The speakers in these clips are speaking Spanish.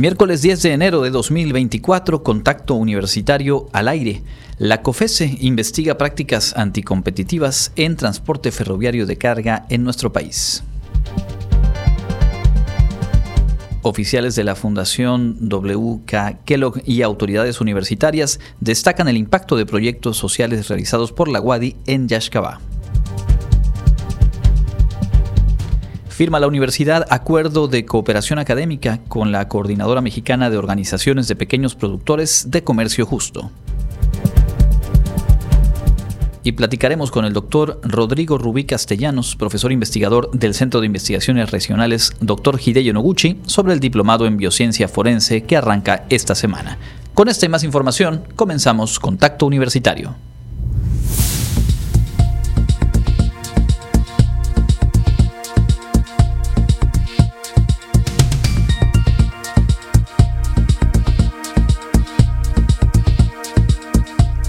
Miércoles 10 de enero de 2024, contacto universitario al aire. La COFESE investiga prácticas anticompetitivas en transporte ferroviario de carga en nuestro país. Oficiales de la Fundación WK Kellogg y autoridades universitarias destacan el impacto de proyectos sociales realizados por la WADI en Yashkabá. Firma la universidad acuerdo de cooperación académica con la Coordinadora Mexicana de Organizaciones de Pequeños Productores de Comercio Justo. Y platicaremos con el doctor Rodrigo Rubí Castellanos, profesor investigador del Centro de Investigaciones Regionales Dr. Hideyo Noguchi, sobre el diplomado en biociencia forense que arranca esta semana. Con esta y más información, comenzamos Contacto Universitario.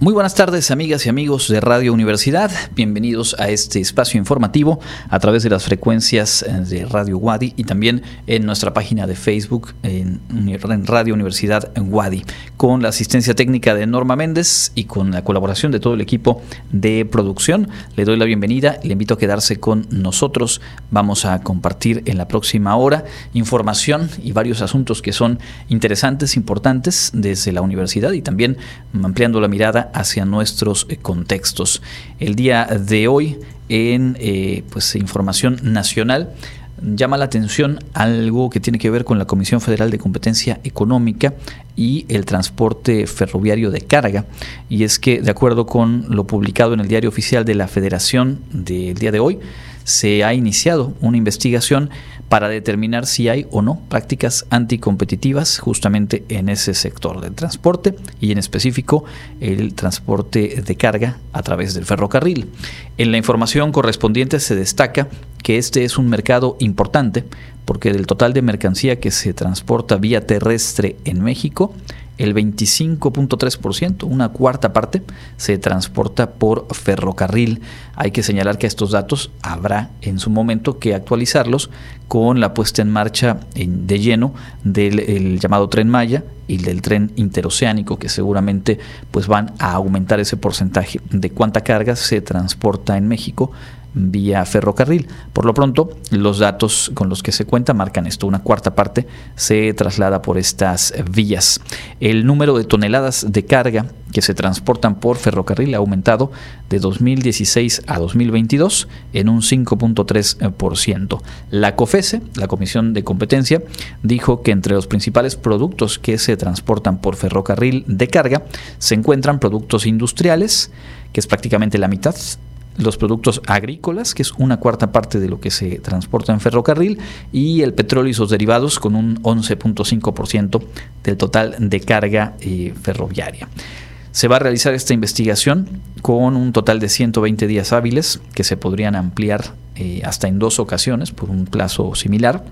muy buenas tardes amigas y amigos de Radio Universidad, bienvenidos a este espacio informativo a través de las frecuencias eh, de Radio Wadi y también en nuestra página de Facebook en Radio Universidad Wadi, con la asistencia técnica de Norma Méndez y con la colaboración de todo el equipo de producción. Le doy la bienvenida, le invito a quedarse con nosotros, vamos a compartir en la próxima hora información y varios asuntos que son interesantes, importantes desde la universidad y también ampliando la mirada hacia nuestros eh, contextos. El día de hoy en eh, pues, información nacional llama la atención algo que tiene que ver con la Comisión Federal de Competencia Económica y el transporte ferroviario de carga. Y es que, de acuerdo con lo publicado en el diario oficial de la Federación del día de hoy, se ha iniciado una investigación para determinar si hay o no prácticas anticompetitivas justamente en ese sector del transporte y en específico el transporte de carga a través del ferrocarril. En la información correspondiente se destaca que este es un mercado importante porque del total de mercancía que se transporta vía terrestre en México, el 25.3%, una cuarta parte, se transporta por ferrocarril. Hay que señalar que estos datos habrá en su momento que actualizarlos con la puesta en marcha de lleno del llamado tren Maya y del tren interoceánico que seguramente pues van a aumentar ese porcentaje de cuánta carga se transporta en México vía ferrocarril. Por lo pronto, los datos con los que se cuenta marcan esto. Una cuarta parte se traslada por estas vías. El número de toneladas de carga que se transportan por ferrocarril ha aumentado de 2016 a 2022 en un 5.3%. La COFESE, la Comisión de Competencia, dijo que entre los principales productos que se transportan por ferrocarril de carga se encuentran productos industriales, que es prácticamente la mitad, los productos agrícolas, que es una cuarta parte de lo que se transporta en ferrocarril, y el petróleo y sus derivados con un 11.5% del total de carga eh, ferroviaria. Se va a realizar esta investigación con un total de 120 días hábiles que se podrían ampliar eh, hasta en dos ocasiones por un plazo similar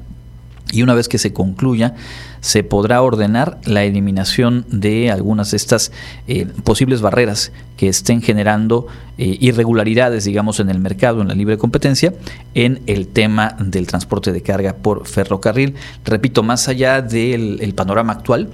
y una vez que se concluya, se podrá ordenar la eliminación de algunas de estas eh, posibles barreras que estén generando eh, irregularidades, digamos, en el mercado, en la libre competencia, en el tema del transporte de carga por ferrocarril. Repito, más allá del panorama actual,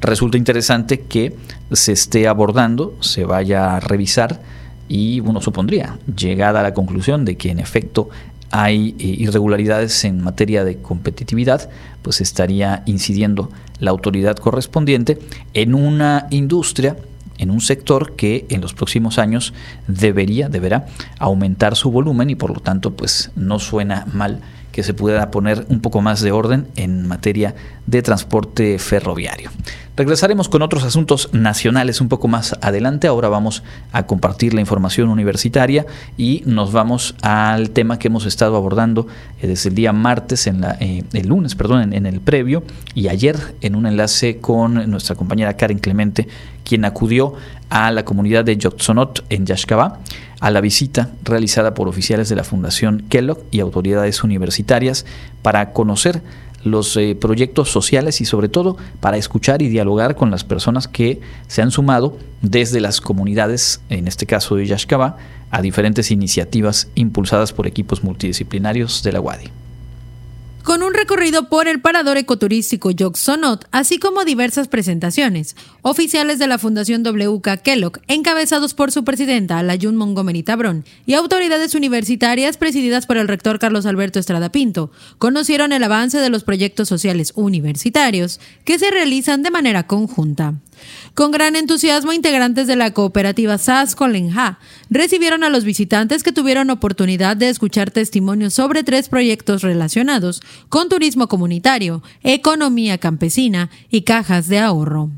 resulta interesante que se esté abordando, se vaya a revisar y uno supondría, llegada a la conclusión de que en efecto hay eh, irregularidades en materia de competitividad, pues estaría incidiendo la autoridad correspondiente en una industria en un sector que en los próximos años debería, deberá aumentar su volumen y por lo tanto pues no suena mal que se pueda poner un poco más de orden en materia de transporte ferroviario. Regresaremos con otros asuntos nacionales un poco más adelante. Ahora vamos a compartir la información universitaria y nos vamos al tema que hemos estado abordando eh, desde el día martes, en la, eh, el lunes, perdón, en, el previo y ayer en un enlace con nuestra compañera Karen Clemente, quien acudió a la comunidad de Yotzonot en Yashkabá a la visita realizada por oficiales de la Fundación Kellogg y autoridades universitarias para conocer los eh, proyectos sociales y sobre todo para escuchar y dialogar con las personas que se han sumado desde las comunidades, en este caso de Yashkaba, a diferentes iniciativas impulsadas por equipos multidisciplinarios de la UADI con un recorrido por el parador ecoturístico Yoxonot, así como diversas presentaciones. Oficiales de la Fundación WK Kellogg, encabezados por su presidenta, Layun Montgomery Tabrón, y autoridades universitarias presididas por el rector Carlos Alberto Estrada Pinto, conocieron el avance de los proyectos sociales universitarios que se realizan de manera conjunta. Con gran entusiasmo, integrantes de la cooperativa SAS Colenja recibieron a los visitantes que tuvieron oportunidad de escuchar testimonios sobre tres proyectos relacionados con turismo comunitario, economía campesina y cajas de ahorro.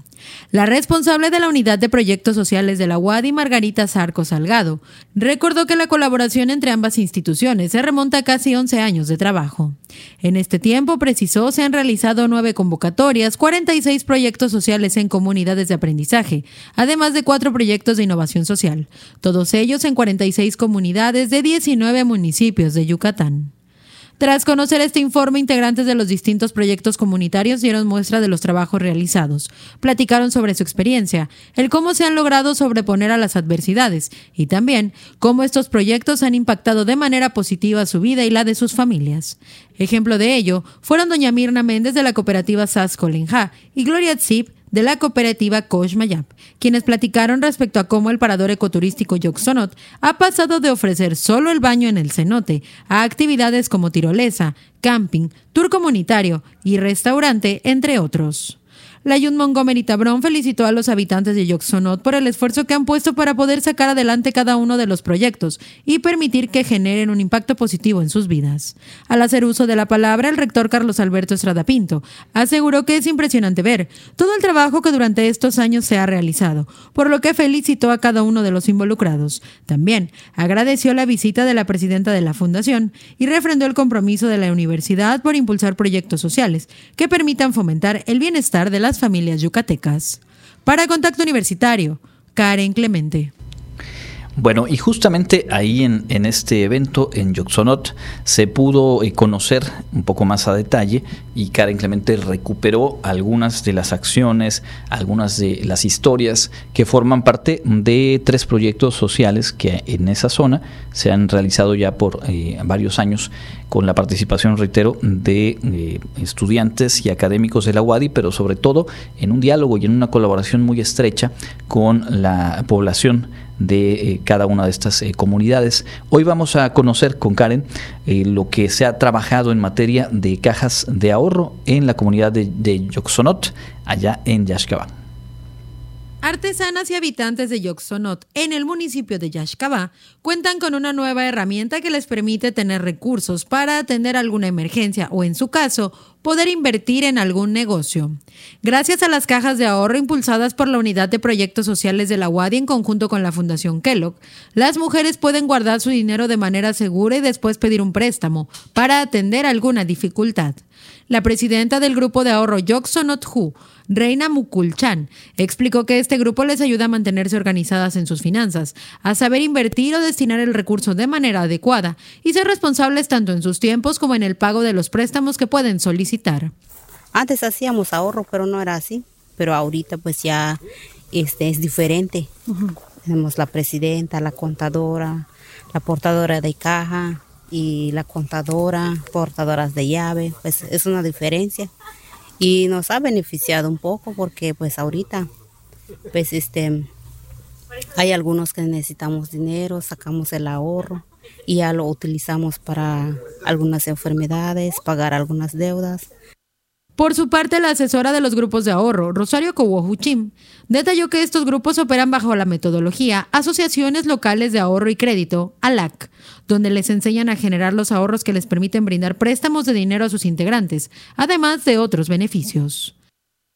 La responsable de la Unidad de Proyectos Sociales de la UADI, Margarita Sarco Salgado, recordó que la colaboración entre ambas instituciones se remonta a casi 11 años de trabajo. En este tiempo, precisó, se han realizado nueve convocatorias, 46 proyectos sociales en comunidades de aprendizaje, además de cuatro proyectos de innovación social, todos ellos en 46 comunidades de 19 municipios de Yucatán. Tras conocer este informe, integrantes de los distintos proyectos comunitarios dieron muestra de los trabajos realizados, platicaron sobre su experiencia, el cómo se han logrado sobreponer a las adversidades y también cómo estos proyectos han impactado de manera positiva su vida y la de sus familias. Ejemplo de ello fueron doña Mirna Méndez de la cooperativa SAS Colinja y Gloria Zip de la cooperativa Mayap, quienes platicaron respecto a cómo el parador ecoturístico Yoxonot ha pasado de ofrecer solo el baño en el cenote a actividades como tirolesa, camping, tour comunitario y restaurante, entre otros. La Yun Montgomery Tabrón felicitó a los habitantes de Yoxonot por el esfuerzo que han puesto para poder sacar adelante cada uno de los proyectos y permitir que generen un impacto positivo en sus vidas. Al hacer uso de la palabra, el rector Carlos Alberto Estrada Pinto aseguró que es impresionante ver todo el trabajo que durante estos años se ha realizado, por lo que felicitó a cada uno de los involucrados. También agradeció la visita de la presidenta de la Fundación y refrendó el compromiso de la universidad por impulsar proyectos sociales que permitan fomentar el bienestar de la familias yucatecas. Para Contacto Universitario, Karen Clemente. Bueno, y justamente ahí en, este evento, en Yoxonot, se pudo eh, conocer un poco más a detalle y Karen Clemente recuperó algunas de las acciones, algunas de las historias que forman parte de tres proyectos sociales que en esa zona se han realizado ya por eh, varios años con la participación, reitero, de eh, estudiantes y académicos de la UADI, pero sobre todo en un diálogo y en una colaboración muy estrecha con la población de eh, cada una de estas eh, comunidades. Hoy vamos a conocer con Karen eh, lo que se ha trabajado en materia de cajas de ahorro en la comunidad de, de allá en Yaxcabán. Artesanas y habitantes de Yoxonot, en el municipio de Yaxcabá, cuentan con una nueva herramienta que les permite tener recursos para atender alguna emergencia o, en su caso, poder invertir en algún negocio. Gracias a las cajas de ahorro impulsadas por la Unidad de Proyectos Sociales de la UADI en conjunto con la Fundación Kellogg, las mujeres pueden guardar su dinero de manera segura y después pedir un préstamo para atender alguna dificultad. La presidenta del grupo de ahorro Yoxonot Hu, Reina Mukulchan, explicó que este grupo les ayuda a mantenerse organizadas en sus finanzas, a saber invertir o destinar el recurso de manera adecuada y ser responsables tanto en sus tiempos como en el pago de los préstamos que pueden solicitar. Antes hacíamos ahorro, pero no era así. Pero ahorita pues ya este, es diferente. Tenemos la presidenta, la contadora, la portadora de caja y la contadora, portadoras de llave. Pues es una diferencia y nos ha beneficiado un poco porque pues ahorita pues este hay algunos que necesitamos dinero, sacamos el ahorro y ya lo utilizamos para algunas enfermedades, pagar algunas deudas. Por su parte, la asesora de los grupos de ahorro, Rosario Cowohuchim, detalló que estos grupos operan bajo la metodología Asociaciones Locales de Ahorro y Crédito, ALAC, donde les enseñan a generar los ahorros que les permiten brindar préstamos de dinero a sus integrantes, además de otros beneficios.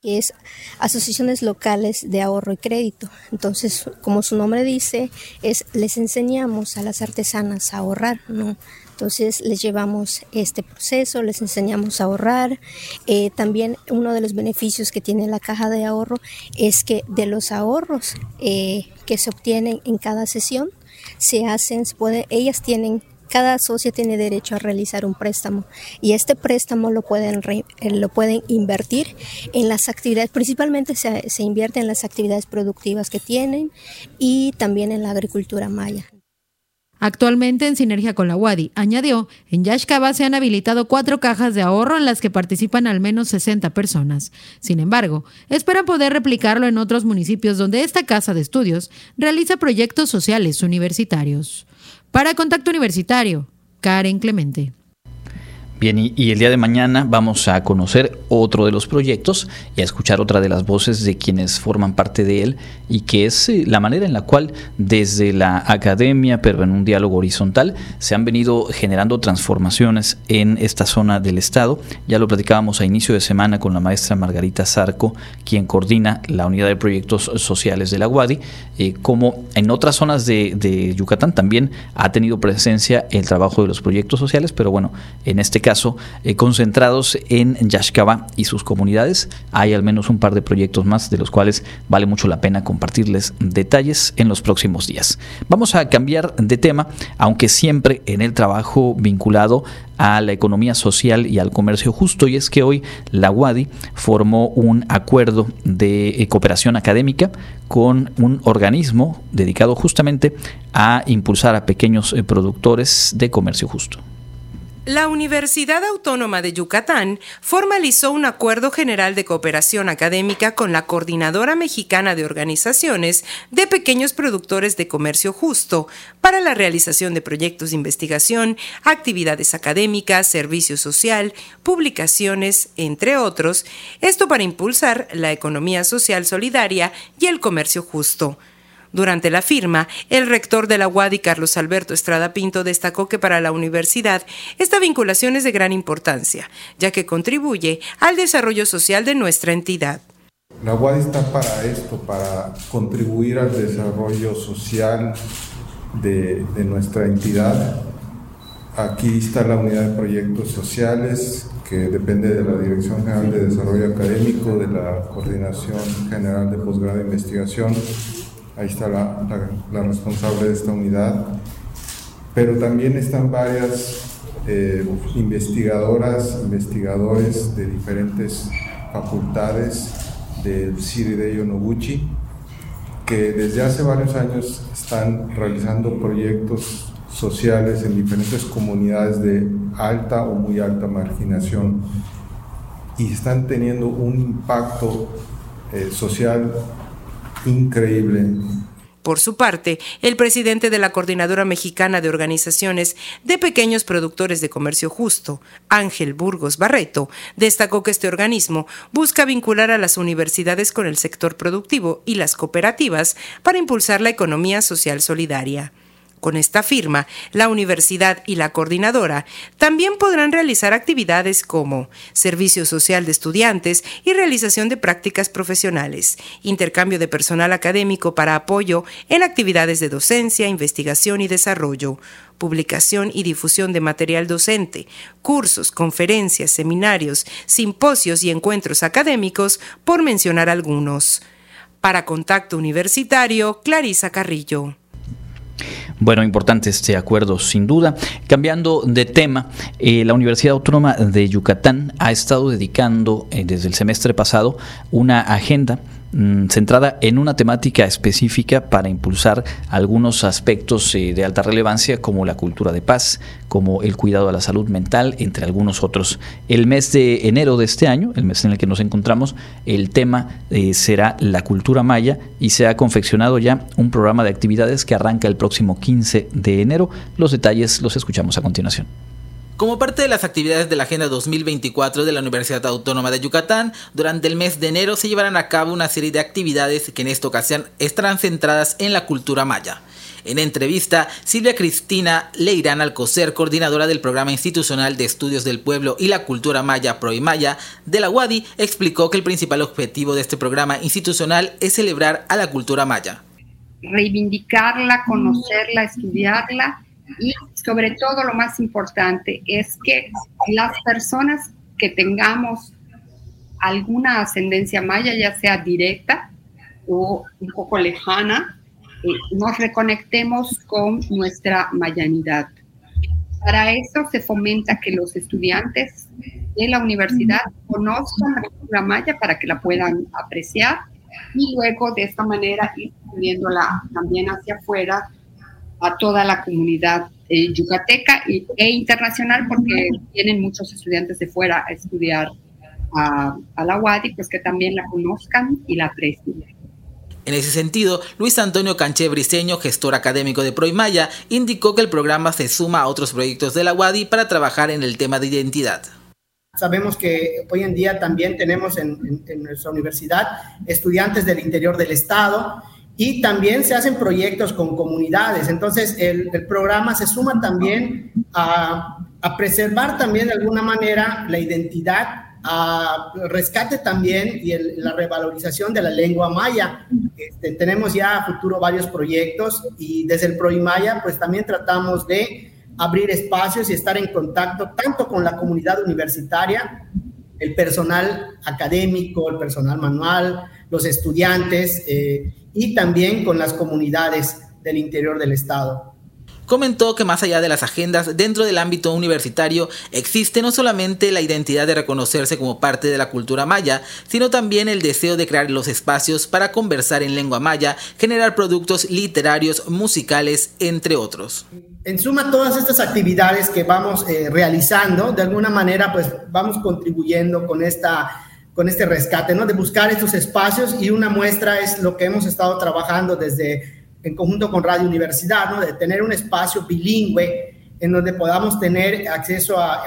es asociaciones locales de ahorro y crédito. Entonces, como su nombre dice, es les enseñamos a las artesanas a ahorrar, ¿no? Entonces les llevamos este proceso, les enseñamos a ahorrar. Eh, también uno de los beneficios que tiene la caja de ahorro es que de los ahorros eh, que se obtienen en cada sesión, se hacen, se ellas tienen cada socia tiene derecho a realizar un préstamo y este préstamo lo pueden, eh, lo pueden invertir en las actividades, principalmente se, se invierte en las actividades productivas que tienen y también en la agricultura maya. Actualmente, en sinergia con la WADI, añadió, en Yashkaba se han habilitado cuatro cajas de ahorro en las que participan al menos 60 personas. Sin embargo, esperan poder replicarlo en otros municipios donde esta casa de estudios realiza proyectos sociales universitarios. Para Contacto Universitario, Karen Clemente. Bien, y, el día de mañana vamos a conocer otro de los proyectos y a escuchar otra de las voces de quienes forman parte de él y que es eh, la manera en la cual desde la academia, pero en un diálogo horizontal, se han venido generando transformaciones en esta zona del estado. Ya lo platicábamos a inicio de semana con la maestra Margarita Zarco, quien coordina la unidad de proyectos sociales de la UADI, eh, como en otras zonas de, Yucatán también ha tenido presencia el trabajo de los proyectos sociales, pero bueno, en este caso eh, concentrados en Yashkaba y sus comunidades. Hay al menos un par de proyectos más de los cuales vale mucho la pena compartirles detalles en los próximos días. Vamos a cambiar de tema, aunque siempre en el trabajo vinculado a la economía social y al comercio justo, y es que hoy la UADI formó un acuerdo de eh, cooperación académica con un organismo dedicado justamente a impulsar a pequeños eh, productores de comercio justo. La Universidad Autónoma de Yucatán formalizó un acuerdo general de cooperación académica con la Coordinadora Mexicana de Organizaciones de Pequeños Productores de Comercio Justo para la realización de proyectos de investigación, actividades académicas, servicio social, publicaciones, entre otros, esto para impulsar la economía social solidaria y el comercio justo. Durante la firma, el rector de la UADI, Carlos Alberto Estrada Pinto, destacó que para la universidad esta vinculación es de gran importancia, ya que contribuye al desarrollo social de nuestra entidad. La UADI está para esto, para contribuir al desarrollo social de, de nuestra entidad. Aquí está la unidad de proyectos sociales, que depende de la Dirección General de Desarrollo Académico, de la Coordinación General de Posgrado de Investigación ahí está la, responsable de esta unidad, pero también están varias eh, investigadoras, investigadores de diferentes facultades del de Noguchi, que desde hace varios años están realizando proyectos sociales en diferentes comunidades de alta o muy alta marginación y están teniendo un impacto eh, social increíble. Por su parte, el presidente de la Coordinadora Mexicana de Organizaciones de Pequeños Productores de Comercio Justo, Ángel Burgos Barreto, destacó que este organismo busca vincular a las universidades con el sector productivo y las cooperativas para impulsar la economía social solidaria. Con esta firma, la universidad y la coordinadora también podrán realizar actividades como servicio social de estudiantes y realización de prácticas profesionales, intercambio de personal académico para apoyo en actividades de docencia, investigación y desarrollo, publicación y difusión de material docente, cursos, conferencias, seminarios, simposios y encuentros académicos, por mencionar algunos. Para Contacto Universitario, Clarisa Carrillo. Bueno, importante este acuerdo, sin duda. Cambiando de tema, eh, la Universidad Autónoma de Yucatán ha estado dedicando eh, desde el semestre pasado una agenda Mm, centrada en una temática específica para impulsar algunos aspectos eh, de alta relevancia como la cultura de paz, como el cuidado a la salud mental, entre algunos otros. El mes de enero de este año, el mes en el que nos encontramos, el tema eh, será la cultura maya y se ha confeccionado ya un programa de actividades que arranca el próximo 15 de enero. Los detalles los escuchamos a continuación. Como parte de las actividades de la Agenda 2024 de la Universidad Autónoma de Yucatán, durante el mes de enero se llevarán a cabo una serie de actividades que en esta ocasión estarán centradas en la cultura maya. En entrevista, Silvia Cristina Leirán Alcocer, coordinadora del Programa Institucional de Estudios del Pueblo y la Cultura Maya Proimaya de la UADI, explicó que el principal objetivo de este programa institucional es celebrar a la cultura maya. Reivindicarla, conocerla, estudiarla y sobre todo lo más importante es que las personas que tengamos alguna ascendencia maya, ya sea directa o un poco lejana, eh, nos reconectemos con nuestra mayanidad. Para eso se fomenta que los estudiantes de la universidad conozcan la cultura maya para que la puedan apreciar y luego de esta manera ir subiéndola también hacia afuera a toda la comunidad eh, yucateca e internacional porque tienen muchos estudiantes de fuera a estudiar a, la UADI, pues que también la conozcan y la aprecien. En ese sentido, Luis Antonio Canché Briceño, gestor académico de Proimaya, indicó que el programa se suma a otros proyectos de la UADI para trabajar en el tema de identidad. Sabemos que hoy en día también tenemos en, en nuestra universidad estudiantes del interior del estado y también se hacen proyectos con comunidades. Entonces, el, programa se suma también a, preservar también de alguna manera la identidad, a rescate también y la revalorización de la lengua maya. Este, tenemos ya a futuro varios proyectos y desde el ProImaya pues también tratamos de abrir espacios y estar en contacto tanto con la comunidad universitaria, el personal académico, el personal manual, los estudiantes. Eh, y también con las comunidades del interior del Estado. Comentó que más allá de las agendas dentro del ámbito universitario existe no solamente la identidad de reconocerse como parte de la cultura maya, sino también el deseo de crear los espacios para conversar en lengua maya, generar productos literarios, musicales, entre otros. En suma, todas estas actividades que vamos eh, realizando, de alguna manera, pues vamos contribuyendo con esta con este rescate, ¿no? De buscar estos espacios y una muestra es lo que hemos estado trabajando desde en conjunto con Radio Universidad, ¿no? De tener un espacio bilingüe en donde podamos tener acceso a,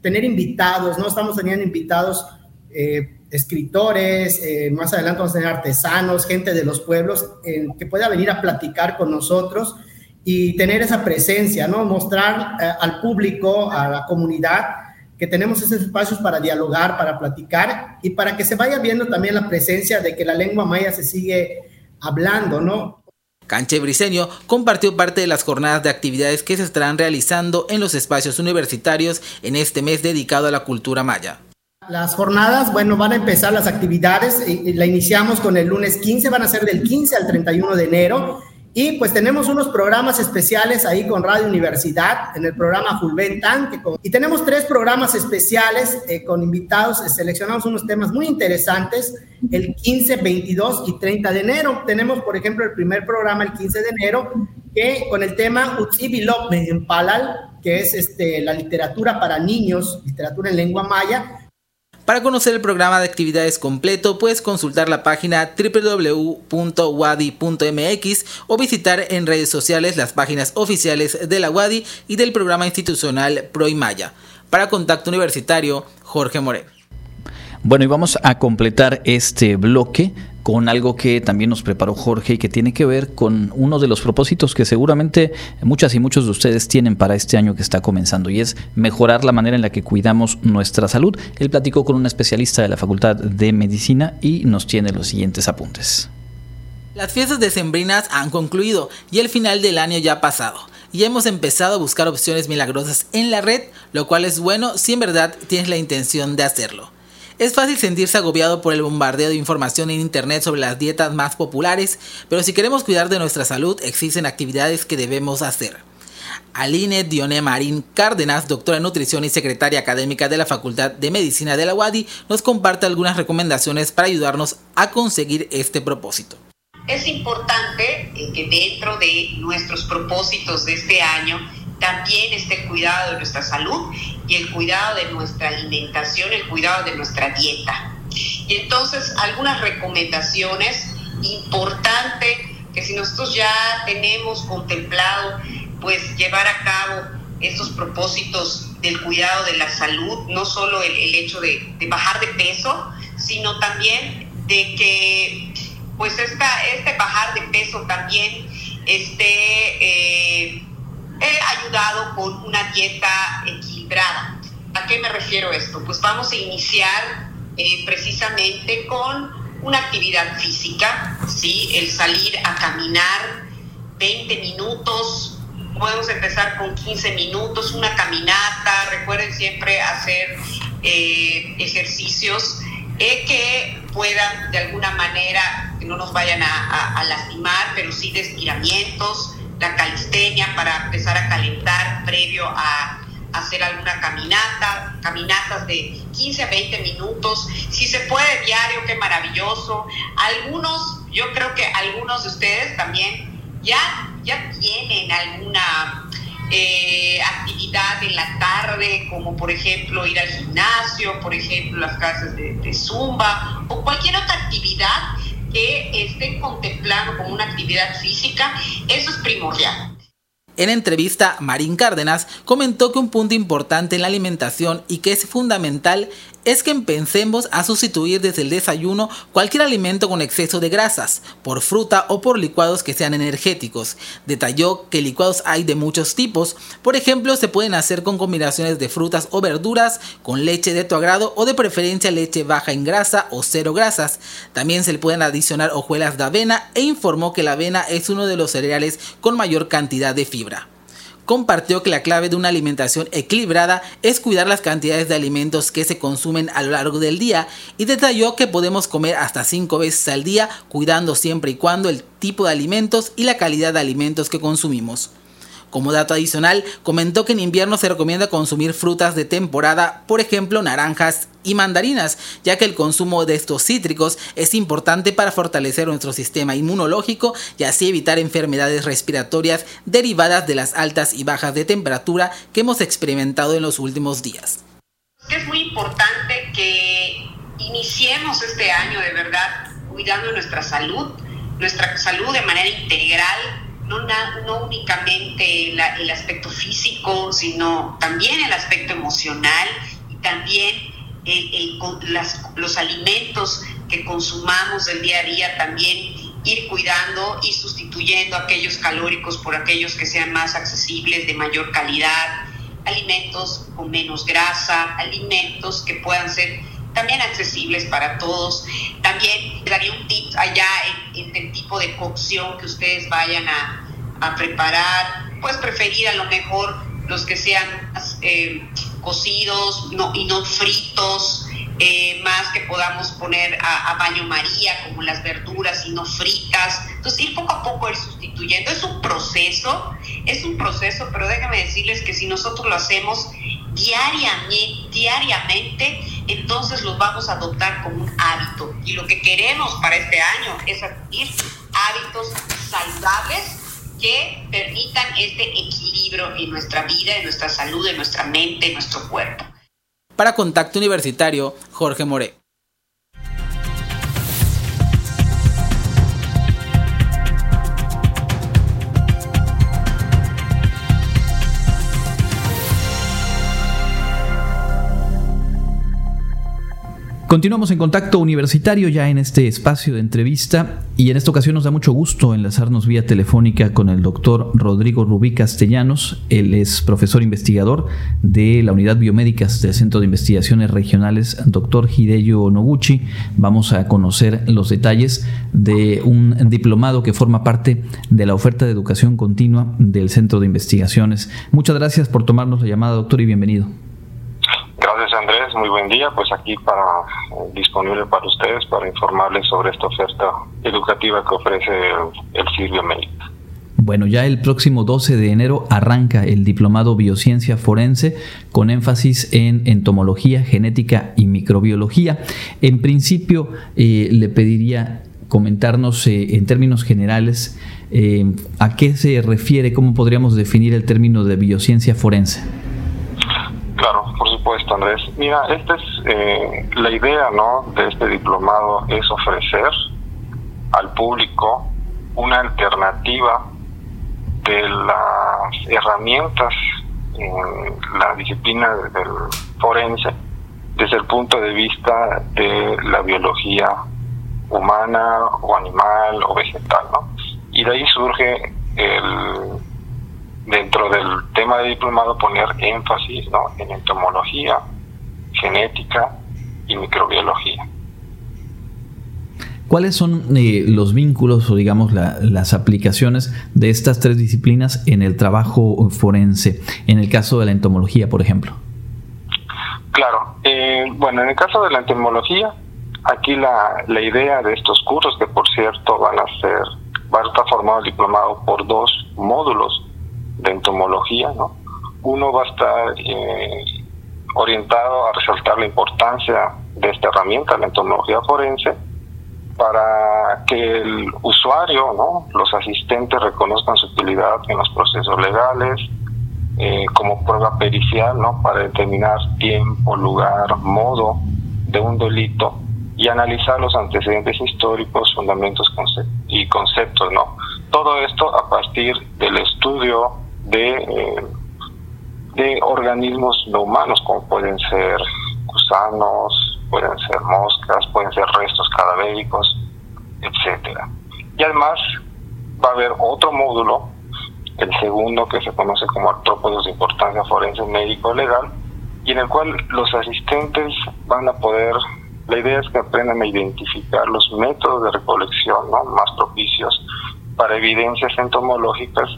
tener invitados, ¿no? Estamos teniendo invitados eh, escritores, eh, más adelante vamos a tener artesanos, gente de los pueblos que pueda venir a platicar con nosotros y tener esa presencia, ¿no? Mostrar eh, al público, a la comunidad, que tenemos esos espacios para dialogar, para platicar y para que se vaya viendo también la presencia de que la lengua maya se sigue hablando, ¿no? Canche Briceño compartió parte de las jornadas de actividades que se estarán realizando en los espacios universitarios en este mes dedicado a la cultura maya. Las jornadas, bueno, van a empezar las actividades, la iniciamos con el lunes 15, van a ser del 15 al 31 de enero y pues tenemos unos programas especiales ahí con Radio Universidad, en el programa Fulventan, y tenemos tres programas especiales eh, con invitados, seleccionamos unos temas muy interesantes, el 15, 22 y 30 de enero. Tenemos, por ejemplo, el primer programa el 15 de enero, que con el tema Utzibilop en Palal, que es este, la literatura para niños, literatura en lengua maya, para conocer el programa de actividades completo, puedes consultar la página www.wadi.mx o visitar en redes sociales las páginas oficiales de la WADI y del programa institucional ProImaya. Para Contacto Universitario, Jorge Moreno. Bueno, y vamos a completar este bloque con algo que también nos preparó Jorge y que tiene que ver con uno de los propósitos que seguramente muchas y muchos de ustedes tienen para este año que está comenzando y es mejorar la manera en la que cuidamos nuestra salud. Él platicó con un especialista de la Facultad de Medicina y nos tiene los siguientes apuntes. Las fiestas decembrinas han concluido y el final del año ya ha pasado. Y hemos empezado a buscar opciones milagrosas en la red, lo cual es bueno si en verdad tienes la intención de hacerlo. Es fácil sentirse agobiado por el bombardeo de información en Internet sobre las dietas más populares, pero si queremos cuidar de nuestra salud existen actividades que debemos hacer. Aline Dione Marín Cárdenas, doctora en nutrición y secretaria académica de la Facultad de Medicina de la UADI, nos comparte algunas recomendaciones para ayudarnos a conseguir este propósito. Es importante que dentro de nuestros propósitos de este año también este cuidado de nuestra salud y el cuidado de nuestra alimentación, el cuidado de nuestra dieta. Y entonces algunas recomendaciones importantes que si nosotros ya tenemos contemplado, pues llevar a cabo estos propósitos del cuidado de la salud, no solo el, hecho de, bajar de peso, sino también de que pues esta, este bajar de peso también esté eh, ayudado con una dieta equilibrada. ¿A qué me refiero esto? Pues vamos a iniciar eh, precisamente con una actividad física, ¿sí? el salir a caminar 20 minutos, podemos empezar con 15 minutos, una caminata, recuerden siempre hacer eh, ejercicios eh, que puedan de alguna manera, que no nos vayan a, lastimar, pero sí de estiramientos, la calistenia para empezar a calentar previo a hacer alguna caminata, caminatas de 15 a 20 minutos, si se puede diario, qué maravilloso. Algunos, yo creo que algunos de ustedes también ya ya tienen alguna eh, actividad en la tarde, como por ejemplo ir al gimnasio, por ejemplo las clases de, de zumba o cualquier otra actividad que estén contemplando como una actividad física, eso es primordial. En entrevista, Marín Cárdenas comentó que un punto importante en la alimentación y que es fundamental es que empecemos a sustituir desde el desayuno cualquier alimento con exceso de grasas, por fruta o por licuados que sean energéticos. Detalló que licuados hay de muchos tipos, por ejemplo se pueden hacer con combinaciones de frutas o verduras, con leche de tu agrado o de preferencia leche baja en grasa o cero grasas. También se le pueden adicionar hojuelas de avena e informó que la avena es uno de los cereales con mayor cantidad de fibra compartió que la clave de una alimentación equilibrada es cuidar las cantidades de alimentos que se consumen a lo largo del día y detalló que podemos comer hasta 5 veces al día cuidando siempre y cuando el tipo de alimentos y la calidad de alimentos que consumimos. Como dato adicional, comentó que en invierno se recomienda consumir frutas de temporada, por ejemplo naranjas y mandarinas, ya que el consumo de estos cítricos es importante para fortalecer nuestro sistema inmunológico y así evitar enfermedades respiratorias derivadas de las altas y bajas de temperatura que hemos experimentado en los últimos días. Es muy importante que iniciemos este año de verdad cuidando nuestra salud, nuestra salud de manera integral, no, no únicamente el aspecto físico, sino también el aspecto emocional y también el, los alimentos que consumamos del día a día, también ir cuidando y sustituyendo aquellos calóricos por aquellos que sean más accesibles, de mayor calidad, alimentos con menos grasa, alimentos que puedan ser también accesibles para todos. También daría un tip allá en, el tipo de cocción que ustedes vayan a, preparar, pues preferir a lo mejor los que sean eh, cocidos y no fritos, eh, más que podamos poner a, a, baño María, como las verduras y no fritas. Entonces, ir poco a poco ir sustituyendo. Es un proceso, es un proceso, pero déjenme decirles que si nosotros lo hacemos diariamente, diariamente entonces los vamos a adoptar como un hábito. Y lo que queremos para este año es adquirir hábitos saludables que permitan este equilibrio en nuestra vida, en nuestra salud, en nuestra mente, en nuestro cuerpo. Para Contacto Universitario, Jorge More. Continuamos en contacto universitario ya en este espacio de entrevista y en esta ocasión nos da mucho gusto enlazarnos vía telefónica con el doctor Rodrigo Rubí Castellanos. Él es profesor investigador de la Unidad Biomédicas del Centro de Investigaciones Regionales Doctor Hideyo Noguchi. Vamos a conocer los detalles de un diplomado que forma parte de la oferta de educación continua del Centro de Investigaciones. Muchas gracias por tomarnos la llamada, doctor, y bienvenido. Muy buen día. Pues aquí para eh, disponible para ustedes para informarles sobre esta oferta educativa que ofrece el, el Médico. Bueno, ya el próximo 12 de enero arranca el diplomado Biociencia Forense con énfasis en entomología, genética y microbiología. En principio, eh, le pediría comentarnos eh, en términos generales a qué se refiere, cómo podríamos definir el término de biociencia forense. Por supuesto, Andrés. Mira, esta es eh, la idea, ¿no? De este diplomado es ofrecer al público una alternativa de las herramientas en la disciplina del forense desde el punto de vista de la biología humana o animal o vegetal, ¿no? Y de ahí surge el dentro del tema de diplomado poner énfasis ¿no? en entomología, genética y microbiología. ¿Cuáles son eh, los vínculos o digamos las aplicaciones de estas tres disciplinas en el trabajo forense, en el caso de la entomología, por ejemplo? Claro, eh, bueno, en el caso de la entomología, aquí la, la idea de estos cursos, que por cierto van a ser, va a estar formado el diplomado por dos módulos de entomología, ¿no? Uno va a estar eh, orientado a resaltar la importancia de esta herramienta, la entomología forense, para que el usuario, ¿no? los asistentes reconozcan su utilidad en los procesos legales, eh, como prueba pericial, ¿no? para determinar tiempo, lugar, modo de un delito y analizar los antecedentes históricos, fundamentos y conceptos. ¿no? Todo esto a partir del estudio de, eh, de organismos no humanos, como pueden ser gusanos, pueden ser moscas, pueden ser restos cadavéricos, etcétera. Y además va a haber otro módulo, el segundo que se conoce como artrópodos de importancia forense médico legal, y en el cual los asistentes van a poder, la idea es que aprendan a identificar los métodos de recolección ¿no? más propicios para evidencias entomológicas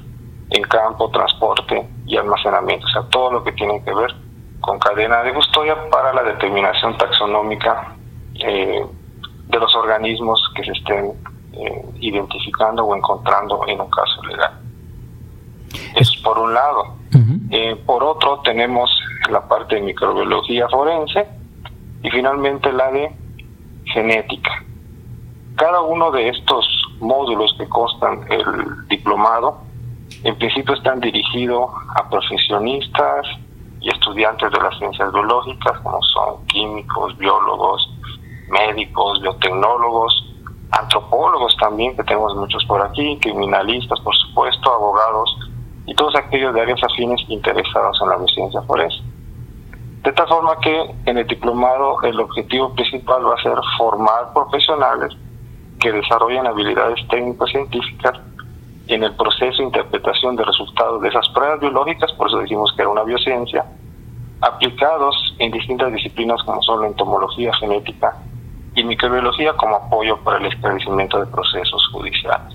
en campo, transporte y almacenamiento, o sea, todo lo que tiene que ver con cadena de custodia para la determinación taxonómica eh, de los organismos que se estén eh, identificando o encontrando en un caso legal. Eso es por un lado. Eh, por otro, tenemos la parte de microbiología forense y finalmente la de genética. Cada uno de estos módulos que constan el diplomado, en principio están dirigidos a profesionistas, y estudiantes de las ciencias biológicas, como son químicos, biólogos, médicos, biotecnólogos, antropólogos también, que tenemos muchos por aquí, criminalistas, por supuesto, abogados y todos aquellos de áreas afines interesados en la ciencia forense. De tal forma que en el diplomado el objetivo principal va a ser formar profesionales que desarrollen habilidades técnico-científicas en el proceso de interpretación de resultados de esas pruebas biológicas, por eso decimos que era una biociencia, aplicados en distintas disciplinas como son la entomología genética y microbiología como apoyo para el esclarecimiento de procesos judiciales.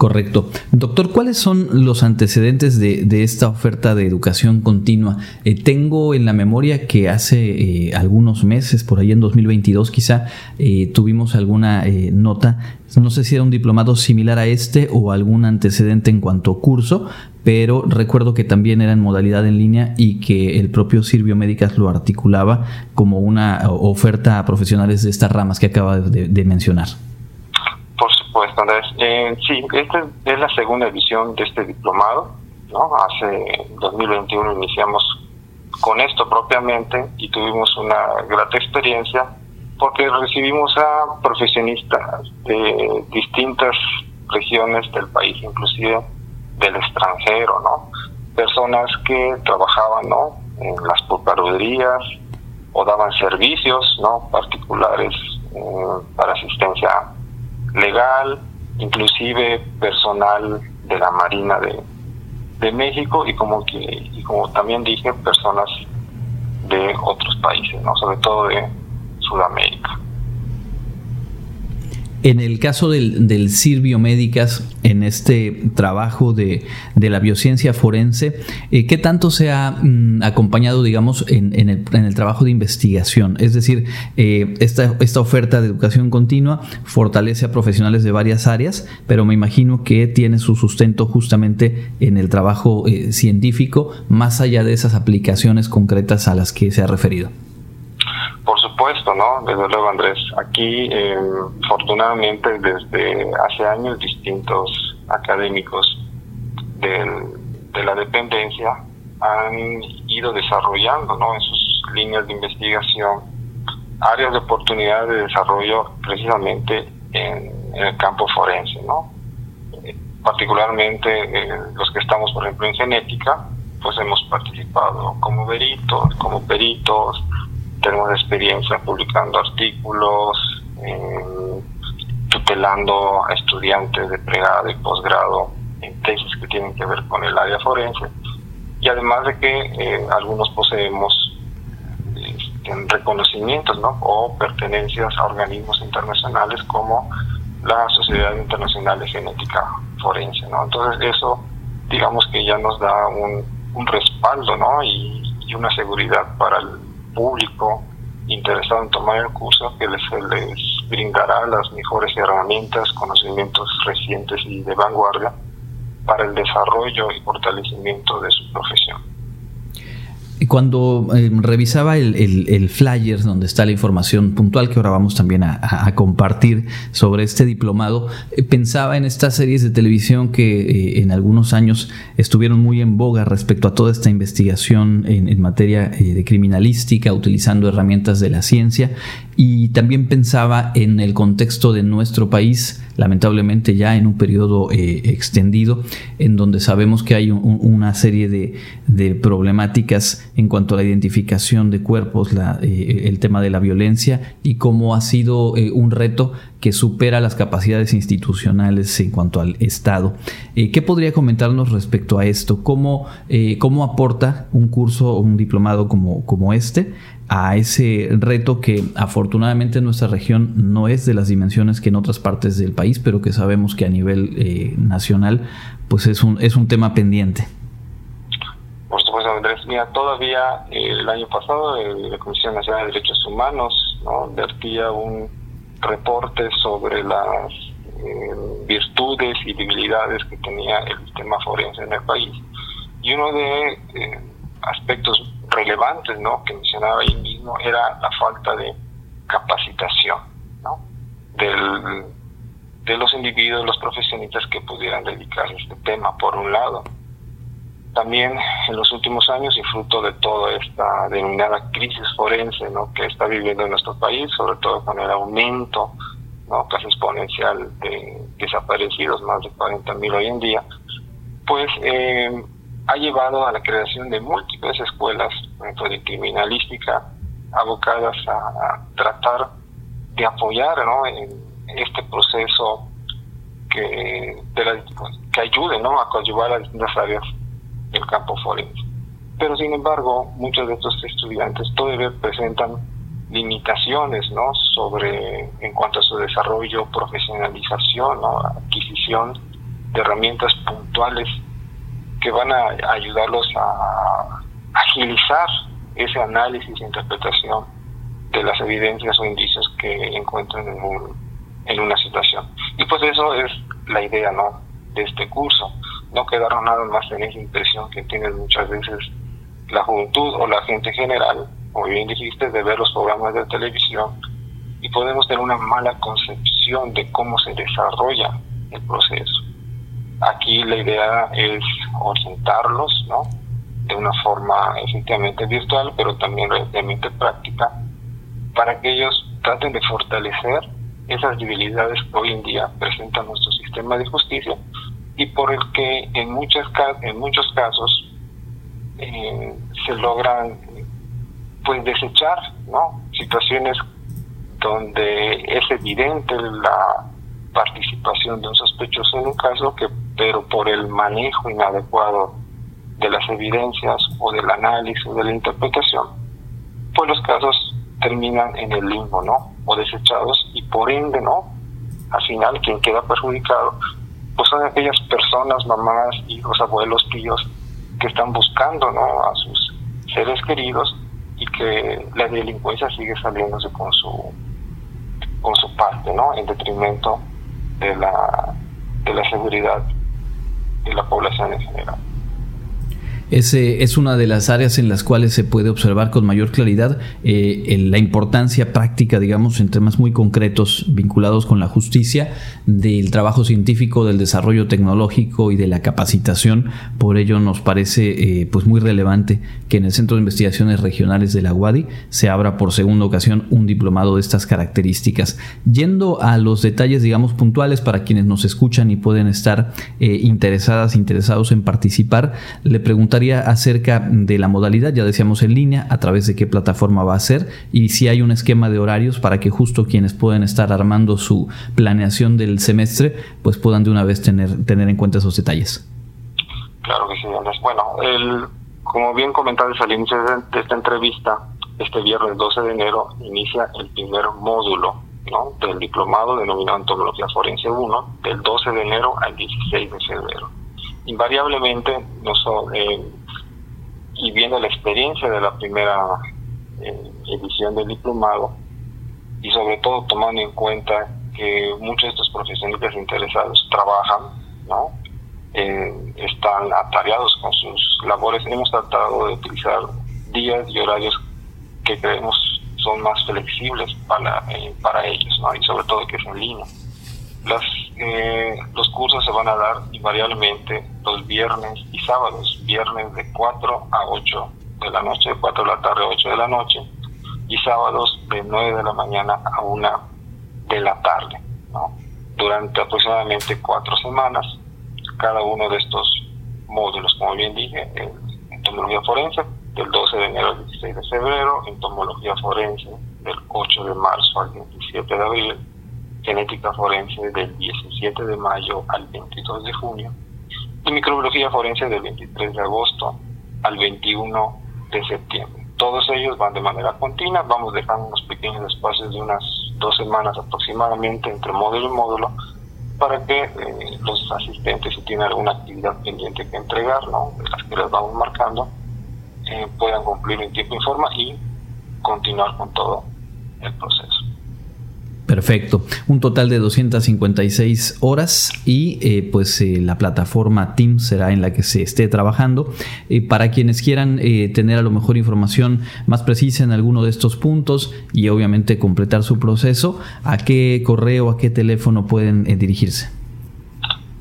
Correcto. Doctor, ¿cuáles son los antecedentes de, esta oferta de educación continua? Eh, tengo en la memoria que hace eh, algunos meses, por ahí en 2022 quizá, eh, tuvimos alguna nota, no sé si era un diplomado similar a este o algún antecedente en cuanto a curso, pero recuerdo que también era en modalidad en línea y que el propio Sirvio Médicas lo articulaba como una oferta a profesionales de estas ramas que acaba de mencionar. Pues Andrés, eh, sí, esta es la segunda edición de este diplomado, ¿no? Hace 2021 iniciamos con esto propiamente y tuvimos una grata experiencia porque recibimos a profesionistas de distintas regiones del país, inclusive del extranjero, ¿no? Personas que trabajaban, ¿no? En las pulparuderías o daban servicios, ¿no? Particulares eh, para asistencia legal, inclusive personal de la Marina de, de México y como que y como también dije personas de otros países, no sobre todo de Sudamérica. En el caso del, del CIR Biomédicas, en este trabajo de, la biociencia forense, eh, ¿qué tanto se ha mm, acompañado, digamos, en, el, trabajo de investigación? Es decir, eh, esta, esta oferta de educación continua fortalece a profesionales de varias áreas, pero me imagino que tiene su sustento justamente en el trabajo eh, científico, más allá de esas aplicaciones concretas a las que se ha referido. Supuesto, ¿no? Desde luego, Andrés. Aquí, eh, afortunadamente, desde hace años, distintos académicos de la dependencia han ido desarrollando, ¿no? En sus líneas de investigación áreas de oportunidad de desarrollo precisamente en, el campo forense, ¿no? Eh, particularmente eh, los que estamos, por ejemplo, en genética, pues hemos participado como peritos, como peritos, tenemos experiencia publicando artículos, tutelando a estudiantes de pregrado y posgrado en tesis que tienen que ver con el área forense y además de que eh, algunos poseemos este, reconocimientos ¿no? o pertenencias a organismos internacionales como la Sociedad Internacional de Genética Forense. ¿no? Entonces eso digamos que ya nos da un, un respaldo ¿no? y, una seguridad para el público interesado en tomar el curso que les, les brindará las mejores herramientas, conocimientos recientes y de vanguardia para el desarrollo y fortalecimiento de su profesión. Cuando eh, revisaba el, el, flyer donde está la información puntual que ahora vamos también a, compartir sobre este diplomado, eh, pensaba en estas series de televisión que eh, en algunos años estuvieron muy en boga respecto a toda esta investigación en, en materia de criminalística, utilizando herramientas de la ciencia, y también pensaba en el contexto de nuestro país, lamentablemente ya en un periodo extendido, en donde sabemos que hay una serie de, problemáticas en cuanto a la identificación de cuerpos, eh, el tema de la violencia y cómo ha sido eh, un reto que supera las capacidades institucionales en cuanto al Estado. Eh, ¿Qué podría comentarnos respecto a esto? ¿Cómo, cómo aporta un curso o un diplomado como, como este a ese reto que afortunadamente en nuestra región no es de las dimensiones que en otras partes del país, pero que sabemos que a nivel nacional pues es un, es un tema pendiente? Andrés. Mira, todavía eh, el año pasado la Comisión Nacional de Derechos Humanos ¿no? vertía un reporte sobre las eh, virtudes y debilidades que tenía el sistema forense en el país. Y uno de eh, aspectos relevantes ¿no? que mencionaba ahí mismo era la falta de capacitación ¿no? Del, de los individuos, los profesionistas que pudieran dedicarse a este tema, por un lado también en los últimos años y fruto de toda esta denominada crisis forense ¿no? que está viviendo nuestro país, sobre todo con el aumento ¿no? casi exponencial de desaparecidos, más de 40 mil hoy en día, pues eh, ha llevado a la creación de múltiples escuelas de criminalística abocadas a, tratar de apoyar ¿no? en este proceso que, que ayude ¿no? a coadyuvar a distintas áreas el campo forense. Pero sin embargo, muchos de estos estudiantes todavía presentan limitaciones ¿no? sobre en cuanto a su desarrollo, profesionalización, ¿no? adquisición de herramientas puntuales que van a ayudarlos a agilizar ese análisis e interpretación de las evidencias o indicios que encuentran en, un, en una situación. Y pues eso es la idea ¿no? de este curso no quedaron nada más en esa impresión que tienen muchas veces la juventud o la gente general, como bien dijiste, de ver los programas de televisión y podemos tener una mala concepción de cómo se desarrolla el proceso. Aquí la idea es orientarlos, ¿no? De una forma efectivamente virtual, pero también realmente práctica, para que ellos traten de fortalecer esas debilidades que hoy en día presenta nuestro sistema de justicia y por el que en, muchas, en muchos casos eh, se logran pues desechar ¿no? situaciones donde es evidente la participación de un sospechoso en un caso que pero por el manejo inadecuado de las evidencias o del análisis o de la interpretación pues los casos terminan en el limbo no o desechados y por ende no al final quien queda perjudicado pues son aquellas personas, mamás, hijos, abuelos, tíos, que están buscando ¿no? a sus seres queridos y que la delincuencia sigue saliéndose con su con su parte, ¿no? En detrimento de la de la seguridad de la población en general. Es, una de las áreas en las cuales se puede observar con mayor claridad eh, la importancia práctica, digamos, en temas muy concretos vinculados con la justicia, del trabajo científico, del desarrollo tecnológico y de la capacitación. Por ello nos parece eh, pues muy relevante que en el Centro de Investigaciones Regionales de la UADI se abra por segunda ocasión un diplomado de estas características. Yendo a los detalles, digamos, puntuales para quienes nos escuchan y pueden estar eh, interesadas, interesados en participar, le preguntaría acerca de la modalidad, ya decíamos en línea, a través de qué plataforma va a ser y si hay un esquema de horarios para que justo quienes pueden estar armando su planeación del semestre, pues puedan de una vez tener, tener en cuenta esos detalles. Claro que sí, Andrés. Bueno, el, como bien comentabas al inicio de esta entrevista, este viernes 12 de enero inicia el primer módulo del diplomado denominado Entomología Forense 1 del 12 de enero al 16 de febrero. Invariablemente, eh, y viendo la experiencia de la primera eh, edición del diplomado, y sobre todo tomando en cuenta que muchos de estos profesionales interesados trabajan, ¿no? Eh, están atareados con sus labores, hemos tratado de utilizar días y horarios que creemos son más flexibles para, eh, para ellos, ¿no? y sobre todo que es en línea. Las, eh, los cursos se van a dar invariablemente los viernes y sábados, viernes de 4 a 8 de la noche, de 4 de la tarde a 8 de la noche, y sábados de 9 de la mañana a 1 de la tarde, ¿no? durante aproximadamente cuatro semanas, cada uno de estos módulos, como bien dije, en entomología forense, del 12 de enero al 16 de febrero, entomología forense del 8 de marzo al 27 de abril, genética forense del 17 de mayo al 22 de junio y microbiología forense del 23 de agosto al 21 de septiembre. Todos ellos van de manera continua, vamos dejando unos pequeños espacios de unas dos semanas aproximadamente entre módulo y módulo para que eh, los asistentes si tienen alguna actividad pendiente que entregar, ¿no? las que les vamos marcando, eh, puedan cumplir en tiempo y forma y continuar con todo el proceso. Perfecto. Un total de 256 horas y eh, pues eh, la plataforma Teams será en la que se esté trabajando. para quienes quieran tener a lo mejor información más precisa en alguno de estos puntos y obviamente completar su proceso, ¿a qué correo, a qué teléfono pueden dirigirse?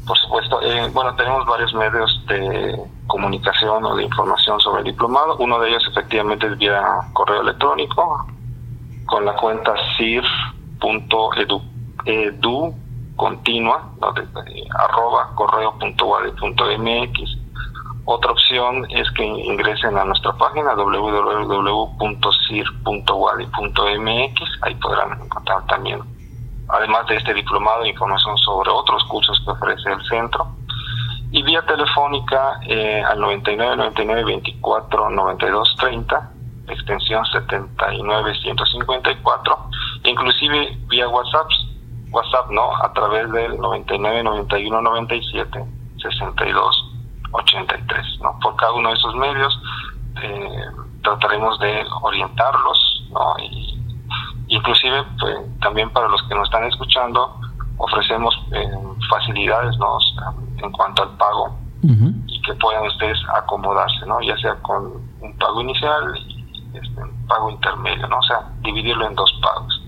Por supuesto. bueno, tenemos varios medios de comunicación o de información sobre el diplomado. Uno de ellos efectivamente es vía correo electrónico con la cuenta cir.edu edu continua eh, arroba correo.wadi.mx otra opción es que ingresen a nuestra página www.cir.wadi.mx ahí podrán encontrar también además de este diplomado información sobre otros cursos que ofrece el centro. Y vía telefónica eh, al 99 99 24 92 30 extensión 79 154 inclusive vía WhatsApp WhatsApp no a través del 99 91 97 62 83 no por cada uno de esos medios eh, trataremos de orientarlos no y inclusive pues, también para los que nos están escuchando ofrecemos eh, facilidades ¿no? en cuanto al pago y que puedan ustedes acomodarse, ¿no? ya sea con un pago inicial y este, un pago intermedio, ¿no? o sea, dividirlo en dos pagos.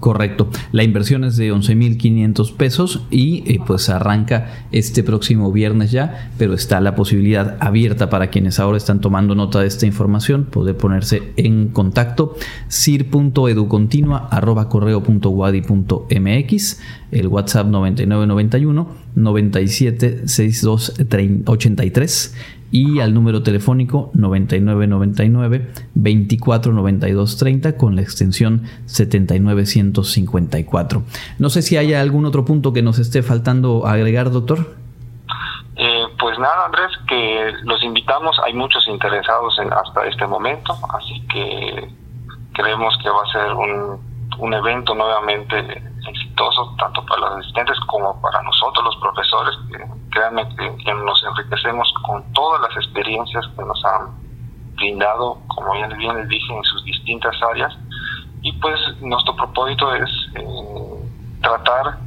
Correcto. La inversión es de 11.500 pesos y eh, pues arranca este próximo viernes ya, pero está la posibilidad abierta para quienes ahora están tomando nota de esta información, poder ponerse en contacto cir.educontinua@correo.wadi.mx, el WhatsApp 9991 97 83 y al número telefónico 9999 249230 con la extensión 79154. No sé si hay algún otro punto que nos esté faltando agregar, doctor. Eh, pues nada, Andrés, que los invitamos. Hay muchos interesados en, hasta este momento, así que creemos que va a ser un, un evento nuevamente exitoso tanto para los asistentes como para nosotros los profesores. Créanme que, nos enriquecemos con todas las experiencias que nos han brindado, como ya bien les dije, en sus distintas áreas. Y pues nuestro propósito es eh, tratar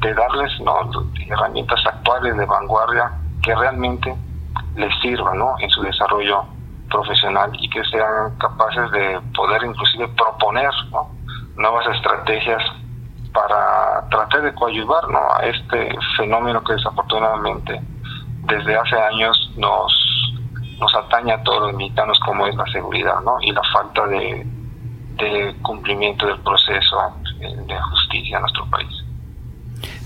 de darles ¿no? herramientas actuales de vanguardia que realmente les sirvan ¿no? en su desarrollo profesional y que sean capaces de poder inclusive proponer ¿no? nuevas estrategias para tratar de coadyuvar a este fenómeno que desafortunadamente desde hace años nos, nos atañe a todos los mexicanos como es la seguridad ¿no? y la falta de, de cumplimiento del proceso de justicia en nuestro país.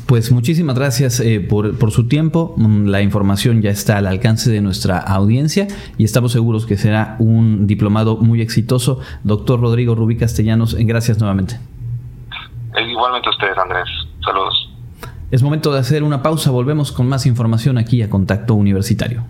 Pues muchísimas gracias eh, por, por, su tiempo. Mm, la información ya está al alcance de nuestra audiencia y estamos seguros que será un diplomado muy exitoso. Doctor Rodrigo Rubí Castellanos, gracias nuevamente. Igualmente a ustedes, Andrés. Saludos. Es momento de hacer una pausa. Volvemos con más información aquí a Contacto Universitario.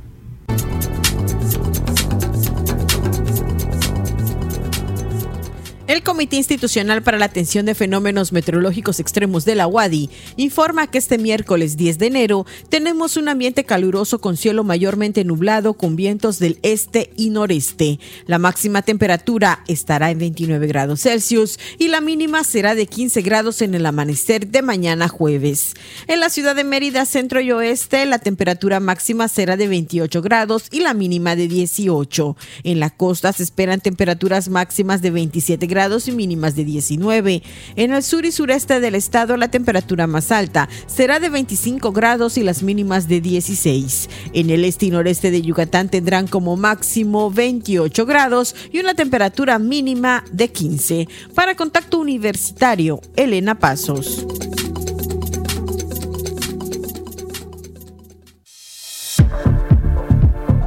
El Comité Institucional para la Atención de Fenómenos Meteorológicos Extremos de la UADI informa que este miércoles 10 de enero tenemos un ambiente caluroso con cielo mayormente nublado con vientos del este y noreste. La máxima temperatura estará en 29 grados Celsius y la mínima será de 15 grados en el amanecer de mañana jueves. En la ciudad de Mérida, centro y oeste, la temperatura máxima será de 28 grados y la mínima de 18. En la costa se esperan temperaturas máximas de 27 grados y mínimas de 19. En el sur y sureste del estado la temperatura más alta será de 25 grados y las mínimas de 16. En el este y noreste de Yucatán tendrán como máximo 28 grados y una temperatura mínima de 15. Para Contacto Universitario, Elena Pasos.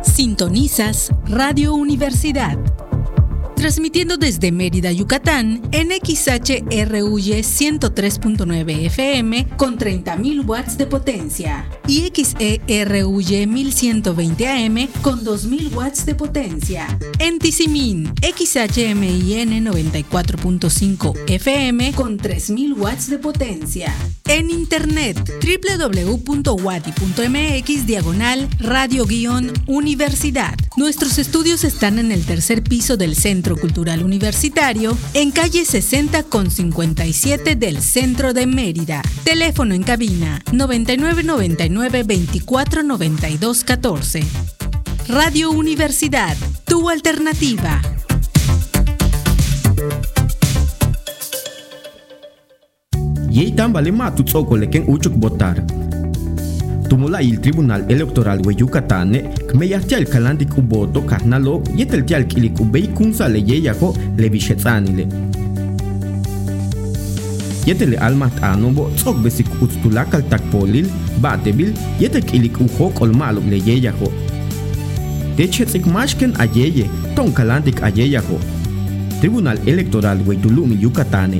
Sintonizas Radio Universidad transmitiendo desde Mérida, Yucatán, en XHRUY 103.9 FM con 30.000 watts de potencia y XERUY 1120 AM con 2.000 watts de potencia. En Tizimín, XHMIN 94.5 FM con 3.000 watts de potencia. En internet, www.wadi.mx diagonal radio-universidad. Nuestros estudios están en el tercer piso del Centro Cultural Universitario, en calle 60 con 57 del centro de Mérida. Teléfono en cabina 9999 24 92 14. Radio Universidad, tu alternativa. Yeitan vale matu ken uchuk botar. Tumula il Tribunal Electoral we Yucatán, kmeyahtial kalandik uboto kahnalo yeteltial kilik ubei kunsa le yeyako le bishetsanile. Yetele almat anobo tsok besik utstulakal takpolil, batebil, yetek ilik ujo kolmalok le yeyako. Techetzik mashken ayeye, ton kalandik ayeyako. Tribunal Electoral we Tulumi Yucatán.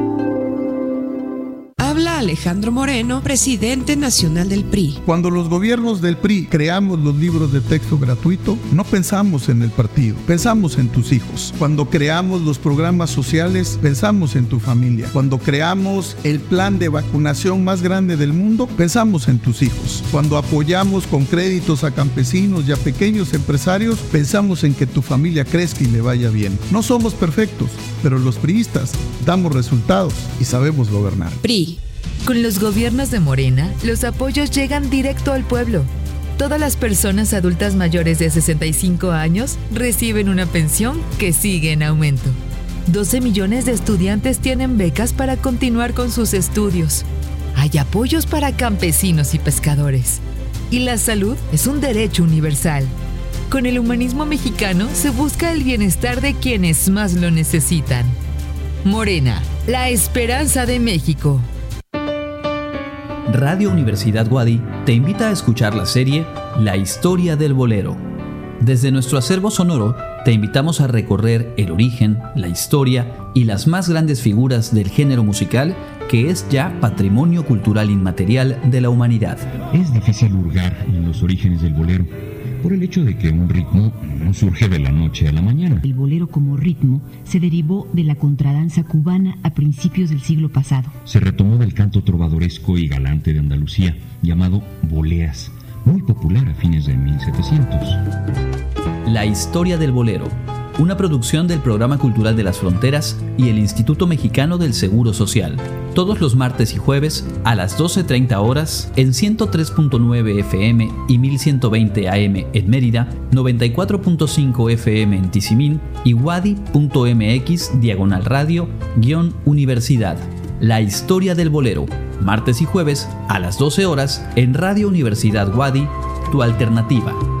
Alejandro Moreno, presidente nacional del PRI. Cuando los gobiernos del PRI creamos los libros de texto gratuito, no pensamos en el partido, pensamos en tus hijos. Cuando creamos los programas sociales, pensamos en tu familia. Cuando creamos el plan de vacunación más grande del mundo, pensamos en tus hijos. Cuando apoyamos con créditos a campesinos y a pequeños empresarios, pensamos en que tu familia crezca y le vaya bien. No somos perfectos, pero los priistas damos resultados y sabemos gobernar. PRI. Con los gobiernos de Morena, los apoyos llegan directo al pueblo. Todas las personas adultas mayores de 65 años reciben una pensión que sigue en aumento. 12 millones de estudiantes tienen becas para continuar con sus estudios. Hay apoyos para campesinos y pescadores. Y la salud es un derecho universal. Con el humanismo mexicano se busca el bienestar de quienes más lo necesitan. Morena, la esperanza de México. Radio Universidad Guadi te invita a escuchar la serie La historia del bolero. Desde nuestro acervo sonoro te invitamos a recorrer el origen, la historia y las más grandes figuras del género musical que es ya patrimonio cultural inmaterial de la humanidad. Es difícil hurgar en los orígenes del bolero por el hecho de que un ritmo no surge de la noche a la mañana. El bolero como ritmo se derivó de la contradanza cubana a principios del siglo pasado. Se retomó del canto trovadoresco y galante de Andalucía, llamado boleas, muy popular a fines de 1700. La historia del bolero, una producción del Programa Cultural de las Fronteras y el Instituto Mexicano del Seguro Social. Todos los martes y jueves a las 12.30 horas en 103.9 FM y 1120 AM en Mérida, 94.5 FM en Tizimín y wadi.mx diagonal radio guion universidad. La historia del bolero, martes y jueves a las 12 horas en Radio Universidad Wadi, tu alternativa.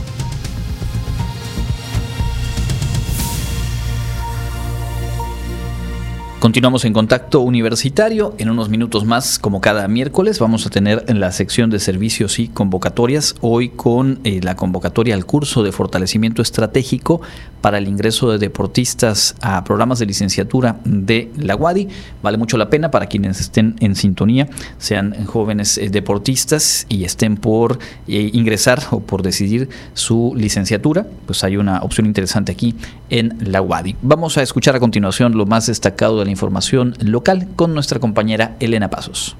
Continuamos en contacto universitario. En unos minutos más, como cada miércoles, vamos a tener en la sección de servicios y convocatorias. Hoy con eh, la convocatoria al curso de fortalecimiento estratégico para el ingreso de deportistas a programas de licenciatura de la UADI. Vale mucho la pena para quienes estén en sintonía, sean jóvenes eh, deportistas y estén por eh, ingresar o por decidir su licenciatura. Pues hay una opción interesante aquí en la UADI. Vamos a escuchar a continuación lo más destacado de información local con nuestra compañera Elena Pasos.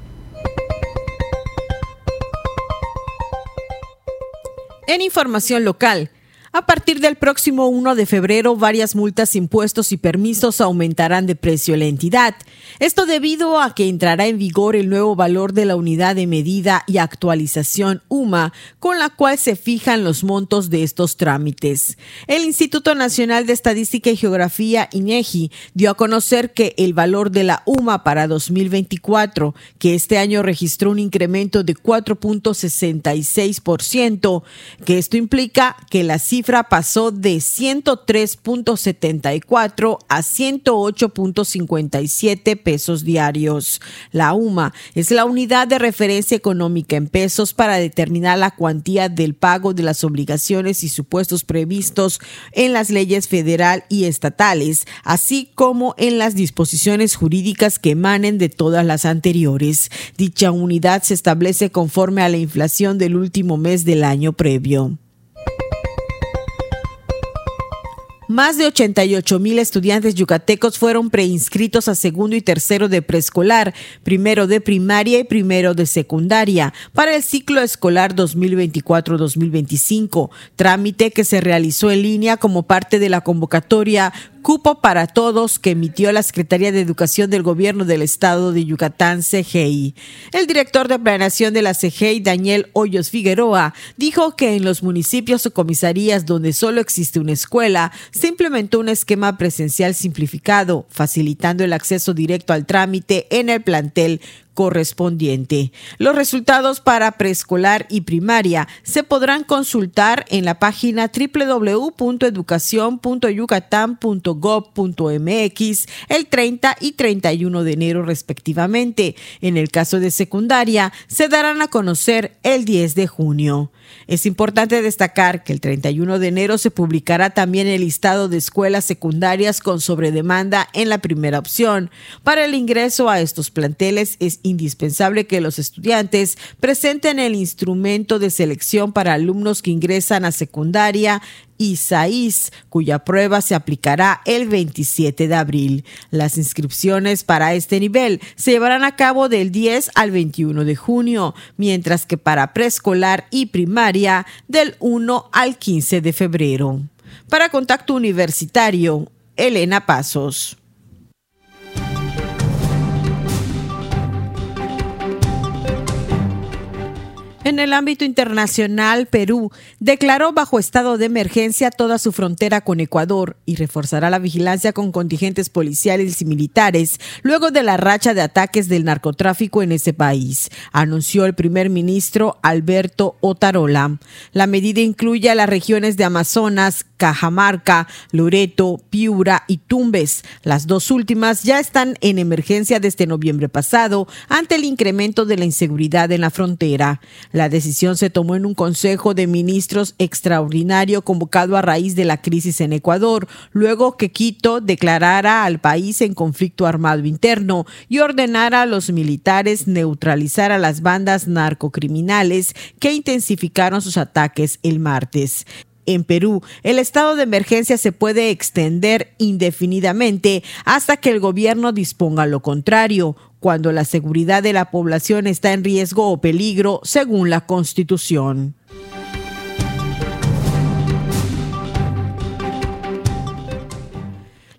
En información local, a partir del próximo 1 de febrero, varias multas, impuestos y permisos aumentarán de precio la entidad. Esto debido a que entrará en vigor el nuevo valor de la unidad de medida y actualización UMA, con la cual se fijan los montos de estos trámites. El Instituto Nacional de Estadística y Geografía, INEGI, dio a conocer que el valor de la UMA para 2024, que este año registró un incremento de 4.66%, que esto implica que la cifra cifra pasó de 103.74 a 108.57 pesos diarios. La UMA es la unidad de referencia económica en pesos para determinar la cuantía del pago de las obligaciones y supuestos previstos en las leyes federal y estatales, así como en las disposiciones jurídicas que emanen de todas las anteriores. Dicha unidad se establece conforme a la inflación del último mes del año previo. Más de 88 mil estudiantes yucatecos fueron preinscritos a segundo y tercero de preescolar, primero de primaria y primero de secundaria para el ciclo escolar 2024-2025, trámite que se realizó en línea como parte de la convocatoria Cupo para Todos que emitió la Secretaría de Educación del Gobierno del Estado de Yucatán, CGI. El director de planeación de la CGI, Daniel Hoyos Figueroa, dijo que en los municipios o comisarías donde solo existe una escuela, se implementó un esquema presencial simplificado, facilitando el acceso directo al trámite en el plantel correspondiente. Los resultados para preescolar y primaria se podrán consultar en la página www.educacion.yucatán.gov.mx el 30 y 31 de enero respectivamente. En el caso de secundaria, se darán a conocer el 10 de junio. Es importante destacar que el 31 de enero se publicará también el listado de escuelas secundarias con sobredemanda en la primera opción. Para el ingreso a estos planteles es indispensable que los estudiantes presenten el instrumento de selección para alumnos que ingresan a secundaria ISAIS, cuya prueba se aplicará el 27 de abril. Las inscripciones para este nivel se llevarán a cabo del 10 al 21 de junio, mientras que para preescolar y primaria del 1 al 15 de febrero. Para Contacto Universitario, Elena Pasos. En el ámbito internacional, Perú declaró bajo estado de emergencia toda su frontera con Ecuador y reforzará la vigilancia con contingentes policiales y militares luego de la racha de ataques del narcotráfico en ese país, anunció el primer ministro Alberto Otarola. La medida incluye a las regiones de Amazonas, Cajamarca, Loreto, Piura y Tumbes. Las dos últimas ya están en emergencia desde noviembre pasado ante el incremento de la inseguridad en la frontera. La decisión se tomó en un Consejo de Ministros extraordinario convocado a raíz de la crisis en Ecuador, luego que Quito declarara al país en conflicto armado interno y ordenara a los militares neutralizar a las bandas narcocriminales que intensificaron sus ataques el martes. En Perú, el estado de emergencia se puede extender indefinidamente hasta que el gobierno disponga lo contrario, cuando la seguridad de la población está en riesgo o peligro, según la Constitución.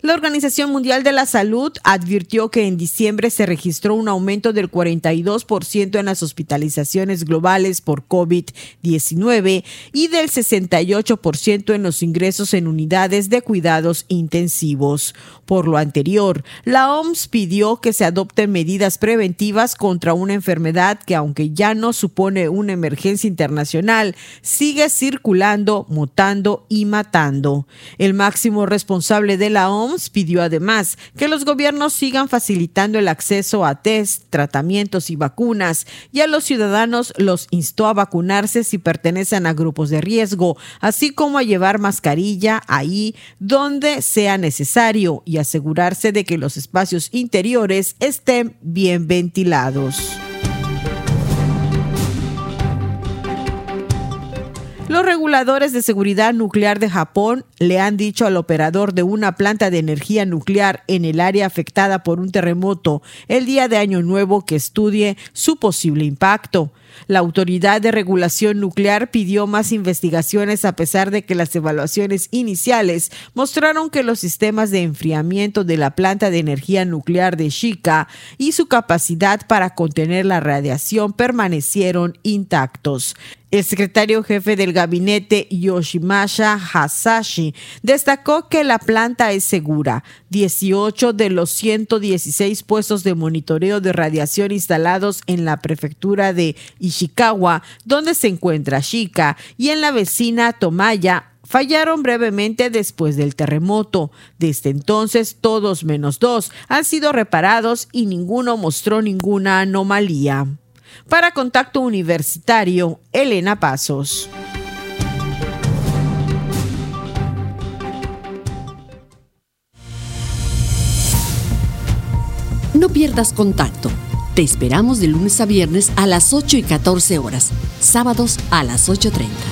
La Organización Mundial de la Salud advirtió que en diciembre se registró un aumento del 42% en las hospitalizaciones globales por COVID-19 y del 68% en los ingresos en unidades de cuidados intensivos. Por lo anterior, la OMS pidió que se adopten medidas preventivas contra una enfermedad que, aunque ya no supone una emergencia internacional, sigue circulando, mutando y matando. El máximo responsable de la OMS pidió además que los gobiernos sigan facilitando el acceso a test, tratamientos y vacunas y a los ciudadanos los instó a vacunarse si pertenecen a grupos de riesgo, así como a llevar mascarilla ahí donde sea necesario y asegurarse de que los espacios interiores estén bien ventilados. Los reguladores de seguridad nuclear de Japón le han dicho al operador de una planta de energía nuclear en el área afectada por un terremoto el día de Año Nuevo que estudie su posible impacto. La Autoridad de Regulación Nuclear pidió más investigaciones a pesar de que las evaluaciones iniciales mostraron que los sistemas de enfriamiento de la planta de energía nuclear de Shika y su capacidad para contener la radiación permanecieron intactos. El secretario jefe del gabinete Yoshimasa Hasashi destacó que la planta es segura. 18 de los 116 puestos de monitoreo de radiación instalados en la prefectura de Ishikawa, donde se encuentra Shika, y en la vecina Tomaya, fallaron brevemente después del terremoto. Desde entonces, todos menos dos han sido reparados y ninguno mostró ninguna anomalía. Para Contacto Universitario, Elena Pasos. No pierdas contacto. Te esperamos de lunes a viernes a las 8 y 14 horas, sábados a las 8.30.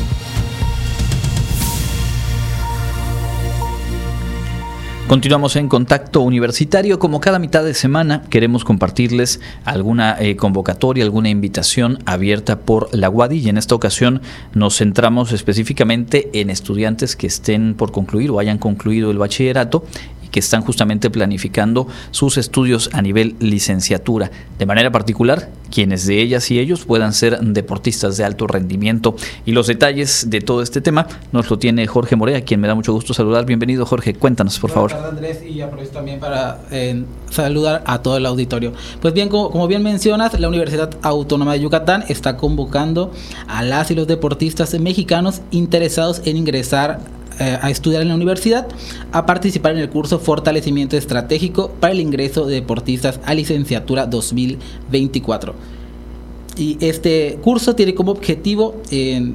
Continuamos en contacto universitario. Como cada mitad de semana queremos compartirles alguna eh, convocatoria, alguna invitación abierta por la UADI y en esta ocasión nos centramos específicamente en estudiantes que estén por concluir o hayan concluido el bachillerato que están justamente planificando sus estudios a nivel licenciatura. De manera particular, quienes de ellas y ellos puedan ser deportistas de alto rendimiento. Y los detalles de todo este tema nos lo tiene Jorge Morea, quien me da mucho gusto saludar. Bienvenido, Jorge. Cuéntanos, por favor. Andrés, y aprovecho también para eh, saludar a todo el auditorio. Pues bien, como, como bien mencionas, la Universidad Autónoma de Yucatán está convocando a las y los deportistas mexicanos interesados en ingresar a estudiar en la universidad, a participar en el curso Fortalecimiento Estratégico para el ingreso de deportistas a licenciatura 2024. Y este curso tiene como objetivo en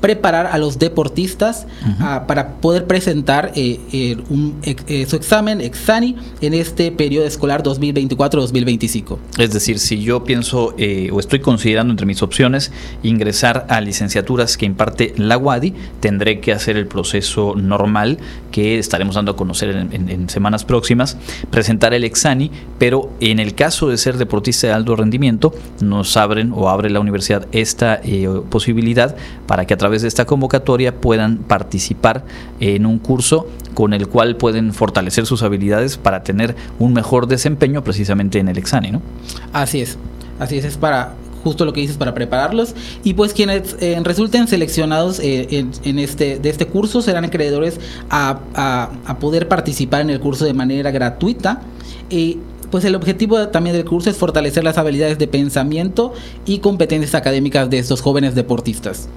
preparar a los deportistas ah, para poder presentar eh, eh, un, eh, su examen Exani en este periodo escolar 2024-2025. Es decir, si yo pienso o estoy considerando entre mis opciones ingresar a licenciaturas que imparte la UADI, tendré que hacer el proceso normal que estaremos dando a conocer en, en semanas próximas, presentar el Exani, pero en el caso de ser deportista de alto rendimiento, nos abren o abre la universidad esta posibilidad para que a través de esta convocatoria puedan participar en un curso con el cual pueden fortalecer sus habilidades para tener un mejor desempeño precisamente en el examen, ¿no? Así es, así es, es para justo lo que dices para prepararlos y pues quienes eh, resulten seleccionados eh, en, este de este curso serán acreedores a, a, poder participar en el curso de manera gratuita y pues el objetivo también del curso es fortalecer las habilidades de pensamiento y competencias académicas de estos jóvenes deportistas.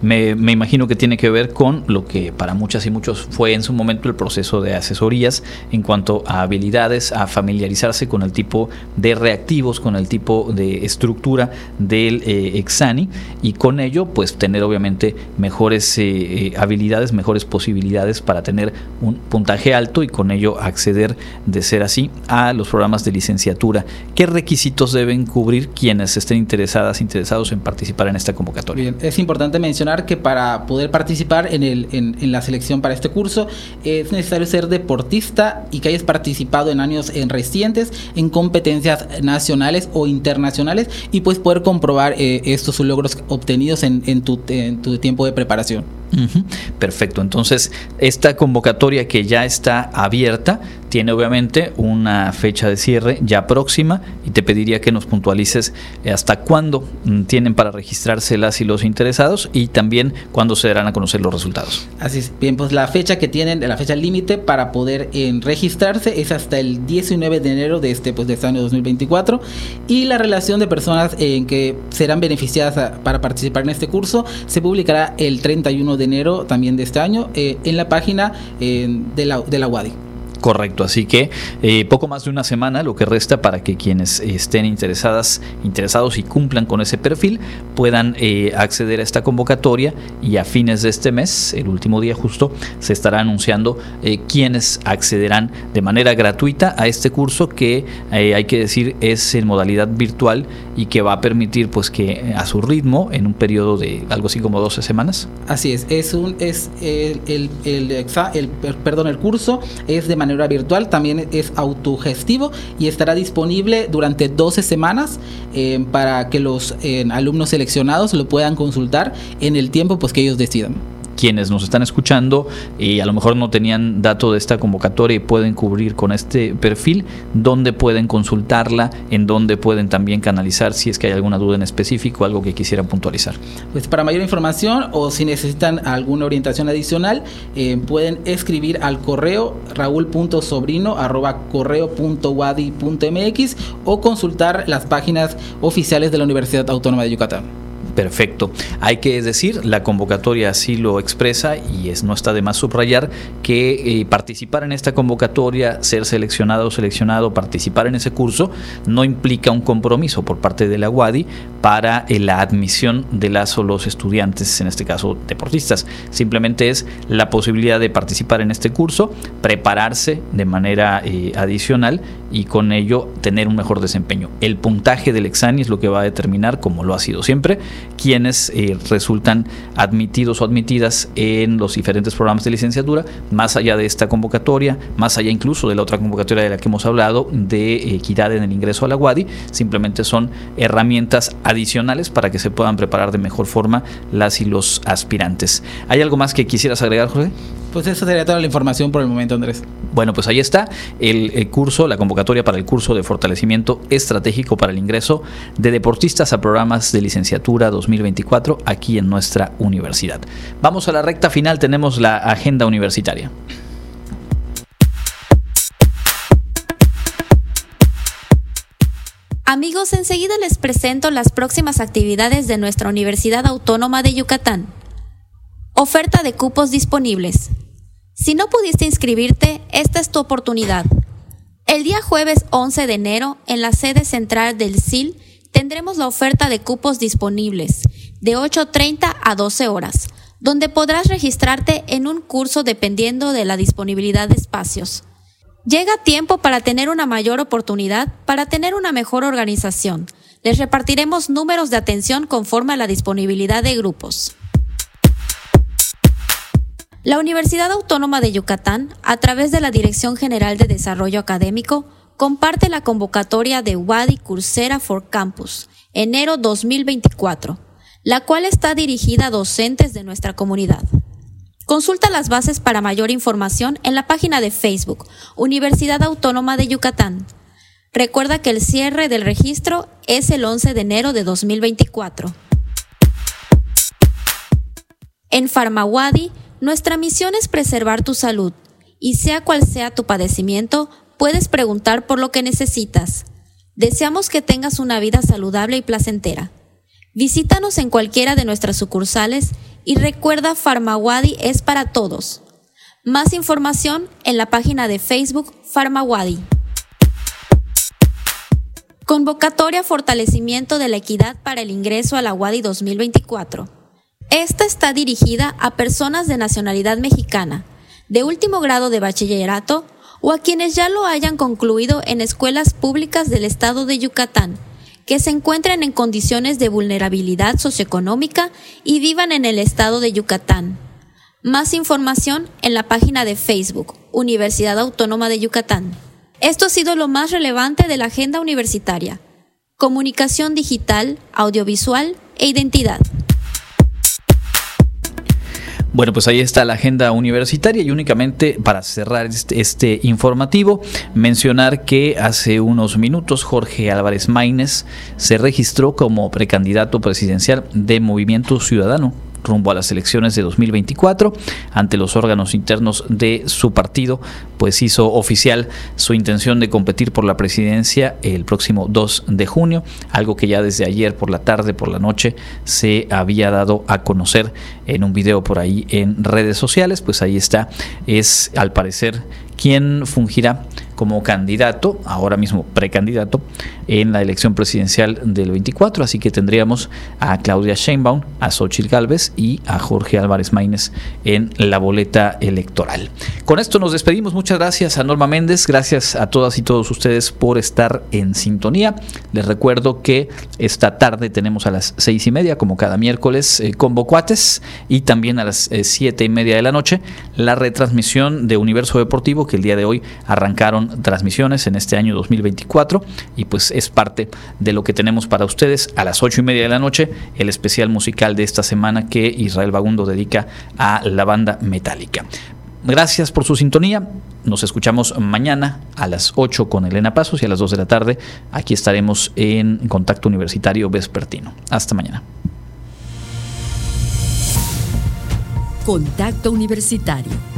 me, imagino que tiene que ver con lo que para muchas y muchos fue en su momento el proceso de asesorías en cuanto a habilidades, a familiarizarse con el tipo de reactivos, con el tipo de estructura del eh, Exani y con ello pues tener obviamente mejores eh, eh, habilidades, mejores posibilidades para tener un puntaje alto y con ello acceder de ser así a los programas de licenciatura. ¿Qué requisitos deben cubrir quienes estén interesadas, interesados en participar en esta convocatoria? Bien, es importante mencionar que para poder participar en, el, en, en, la selección para este curso es necesario ser deportista y que hayas participado en años en recientes en competencias nacionales o internacionales y pues poder comprobar eh, estos logros obtenidos en, en, tu, en tu tiempo de preparación. Uh -huh. Perfecto, entonces esta convocatoria que ya está abierta tiene obviamente una fecha de cierre ya próxima y te pediría que nos puntualices hasta cuándo tienen para registrarse las y los interesados y también cuándo se darán a conocer los resultados. Así es, bien, pues la fecha que tienen, la fecha límite para poder eh, registrarse es hasta el 19 de enero de este, pues, de este año 2024 y la relación de personas en que serán beneficiadas a, para participar en este curso se publicará el 31 de enero también de este año eh, en la página eh, de, la, de la UADI. Correcto, así que eh, poco más de una semana lo que resta para que quienes estén interesadas, interesados y cumplan con ese perfil puedan eh, acceder a esta convocatoria y a fines de este mes, el último día justo, se estará anunciando eh, quienes accederán de manera gratuita a este curso que hay que decir es en modalidad virtual y que va a permitir pues que a su ritmo en un periodo de algo así como 12 semanas. Así es, es un es el, el, el, el perdón, el curso es de manera manera virtual, también es autogestivo y estará disponible durante 12 semanas eh, para que los eh, alumnos seleccionados lo puedan consultar en el tiempo pues, que ellos decidan quienes nos están escuchando y a lo mejor no tenían dato de esta convocatoria y pueden cubrir con este perfil, dónde pueden consultarla, en dónde pueden también canalizar si es que hay alguna duda en específico, algo que quisieran puntualizar. Pues para mayor información o si necesitan alguna orientación adicional, eh, pueden escribir al correo raúl.sobrino o consultar las páginas oficiales de la Universidad Autónoma de Yucatán. Perfecto. Hay que decir, la convocatoria así lo expresa y es no está de más subrayar que eh, participar en esta convocatoria, ser seleccionado o seleccionado, participar en ese curso, no implica un compromiso por parte de la UADI para eh, la admisión de las o los estudiantes, en este caso deportistas. Simplemente es la posibilidad de participar en este curso, prepararse de manera eh, adicional y con ello tener un mejor desempeño. El puntaje del examen es lo que va a determinar, como lo ha sido siempre, quienes eh, resultan admitidos o admitidas en los diferentes programas de licenciatura, más allá de esta convocatoria, más allá incluso de la otra convocatoria de la que hemos hablado, de equidad en el ingreso a la UADI, simplemente son herramientas adicionales para que se puedan preparar de mejor forma las y los aspirantes. ¿Hay algo más que quisieras agregar, Jorge? Pues esa sería toda la información por el momento, Andrés. Bueno, pues ahí está el, el, curso, la convocatoria para el curso de fortalecimiento estratégico para el ingreso de deportistas a programas de licenciatura 2024 aquí en nuestra universidad. Vamos a la recta final, tenemos la agenda universitaria. Amigos, enseguida les presento las próximas actividades de nuestra Universidad Autónoma de Yucatán. Oferta de cupos disponibles. Si no pudiste inscribirte, esta es tu oportunidad. El día jueves 11 de enero, en la sede central del CIL, tendremos la oferta de cupos disponibles de 8.30 a 12 horas, donde podrás registrarte en un curso dependiendo de la disponibilidad de espacios. Llega tiempo para tener una mayor oportunidad, para tener una mejor organización. Les repartiremos números de atención conforme a la disponibilidad de grupos. La Universidad Autónoma de Yucatán, a través de la Dirección General de Desarrollo Académico, comparte la convocatoria de Wadi Coursera for Campus, enero 2024, la cual está dirigida a docentes de nuestra comunidad. Consulta las bases para mayor información en la página de Facebook Universidad Autónoma de Yucatán. Recuerda que el cierre del registro es el 11 de enero de 2024. En Farmawadi, nuestra misión es preservar tu salud y sea cual sea tu padecimiento, puedes preguntar por lo que necesitas. Deseamos que tengas una vida saludable y placentera. Visítanos en cualquiera de nuestras sucursales y recuerda Farmawadi es para todos. Más información en la página de Facebook Farmawadi. Convocatoria Fortalecimiento de la Equidad para el Ingreso a la WADI 2024. Esta está dirigida a personas de nacionalidad mexicana, de último grado de bachillerato o a quienes ya lo hayan concluido en escuelas públicas del estado de Yucatán, que se encuentren en condiciones de vulnerabilidad socioeconómica y vivan en el estado de Yucatán. Más información en la página de Facebook, Universidad Autónoma de Yucatán. Esto ha sido lo más relevante de la agenda universitaria. Comunicación digital, audiovisual e identidad. Bueno, pues ahí está la agenda universitaria y únicamente para cerrar este, este, informativo, mencionar que hace unos minutos Jorge Álvarez Maínez se registró como precandidato presidencial de Movimiento Ciudadano rumbo a las elecciones de 2024 ante los órganos internos de su partido, pues hizo oficial su intención de competir por la presidencia el próximo 2 de junio, algo que ya desde ayer por la tarde, por la noche, se había dado a conocer en un video por ahí en redes sociales, pues ahí está, es al parecer quien fungirá como candidato, ahora mismo precandidato, en la elección presidencial del 24. Así que tendríamos a Claudia Sheinbaum, a Xochitl Galvez y a Jorge Álvarez Maínez en la boleta electoral. Con esto nos despedimos. Muchas gracias a Norma Méndez. Gracias a todas y todos ustedes por estar en sintonía. Les recuerdo que esta tarde tenemos a las seis y media, como cada miércoles, eh, con Bocuates y también a las eh, siete y media de la noche la retransmisión de Universo Deportivo que el día de hoy arrancaron transmisiones en este año 2024 y pues es parte de lo que tenemos para ustedes a las ocho y media de la noche, el especial musical de esta semana que Israel Bagundo dedica a la banda metálica. Gracias por su sintonía. Nos escuchamos mañana a las 8 con Elena Pasos y a las 2 de la tarde aquí estaremos en Contacto Universitario Vespertino. Hasta mañana. Contacto Universitario.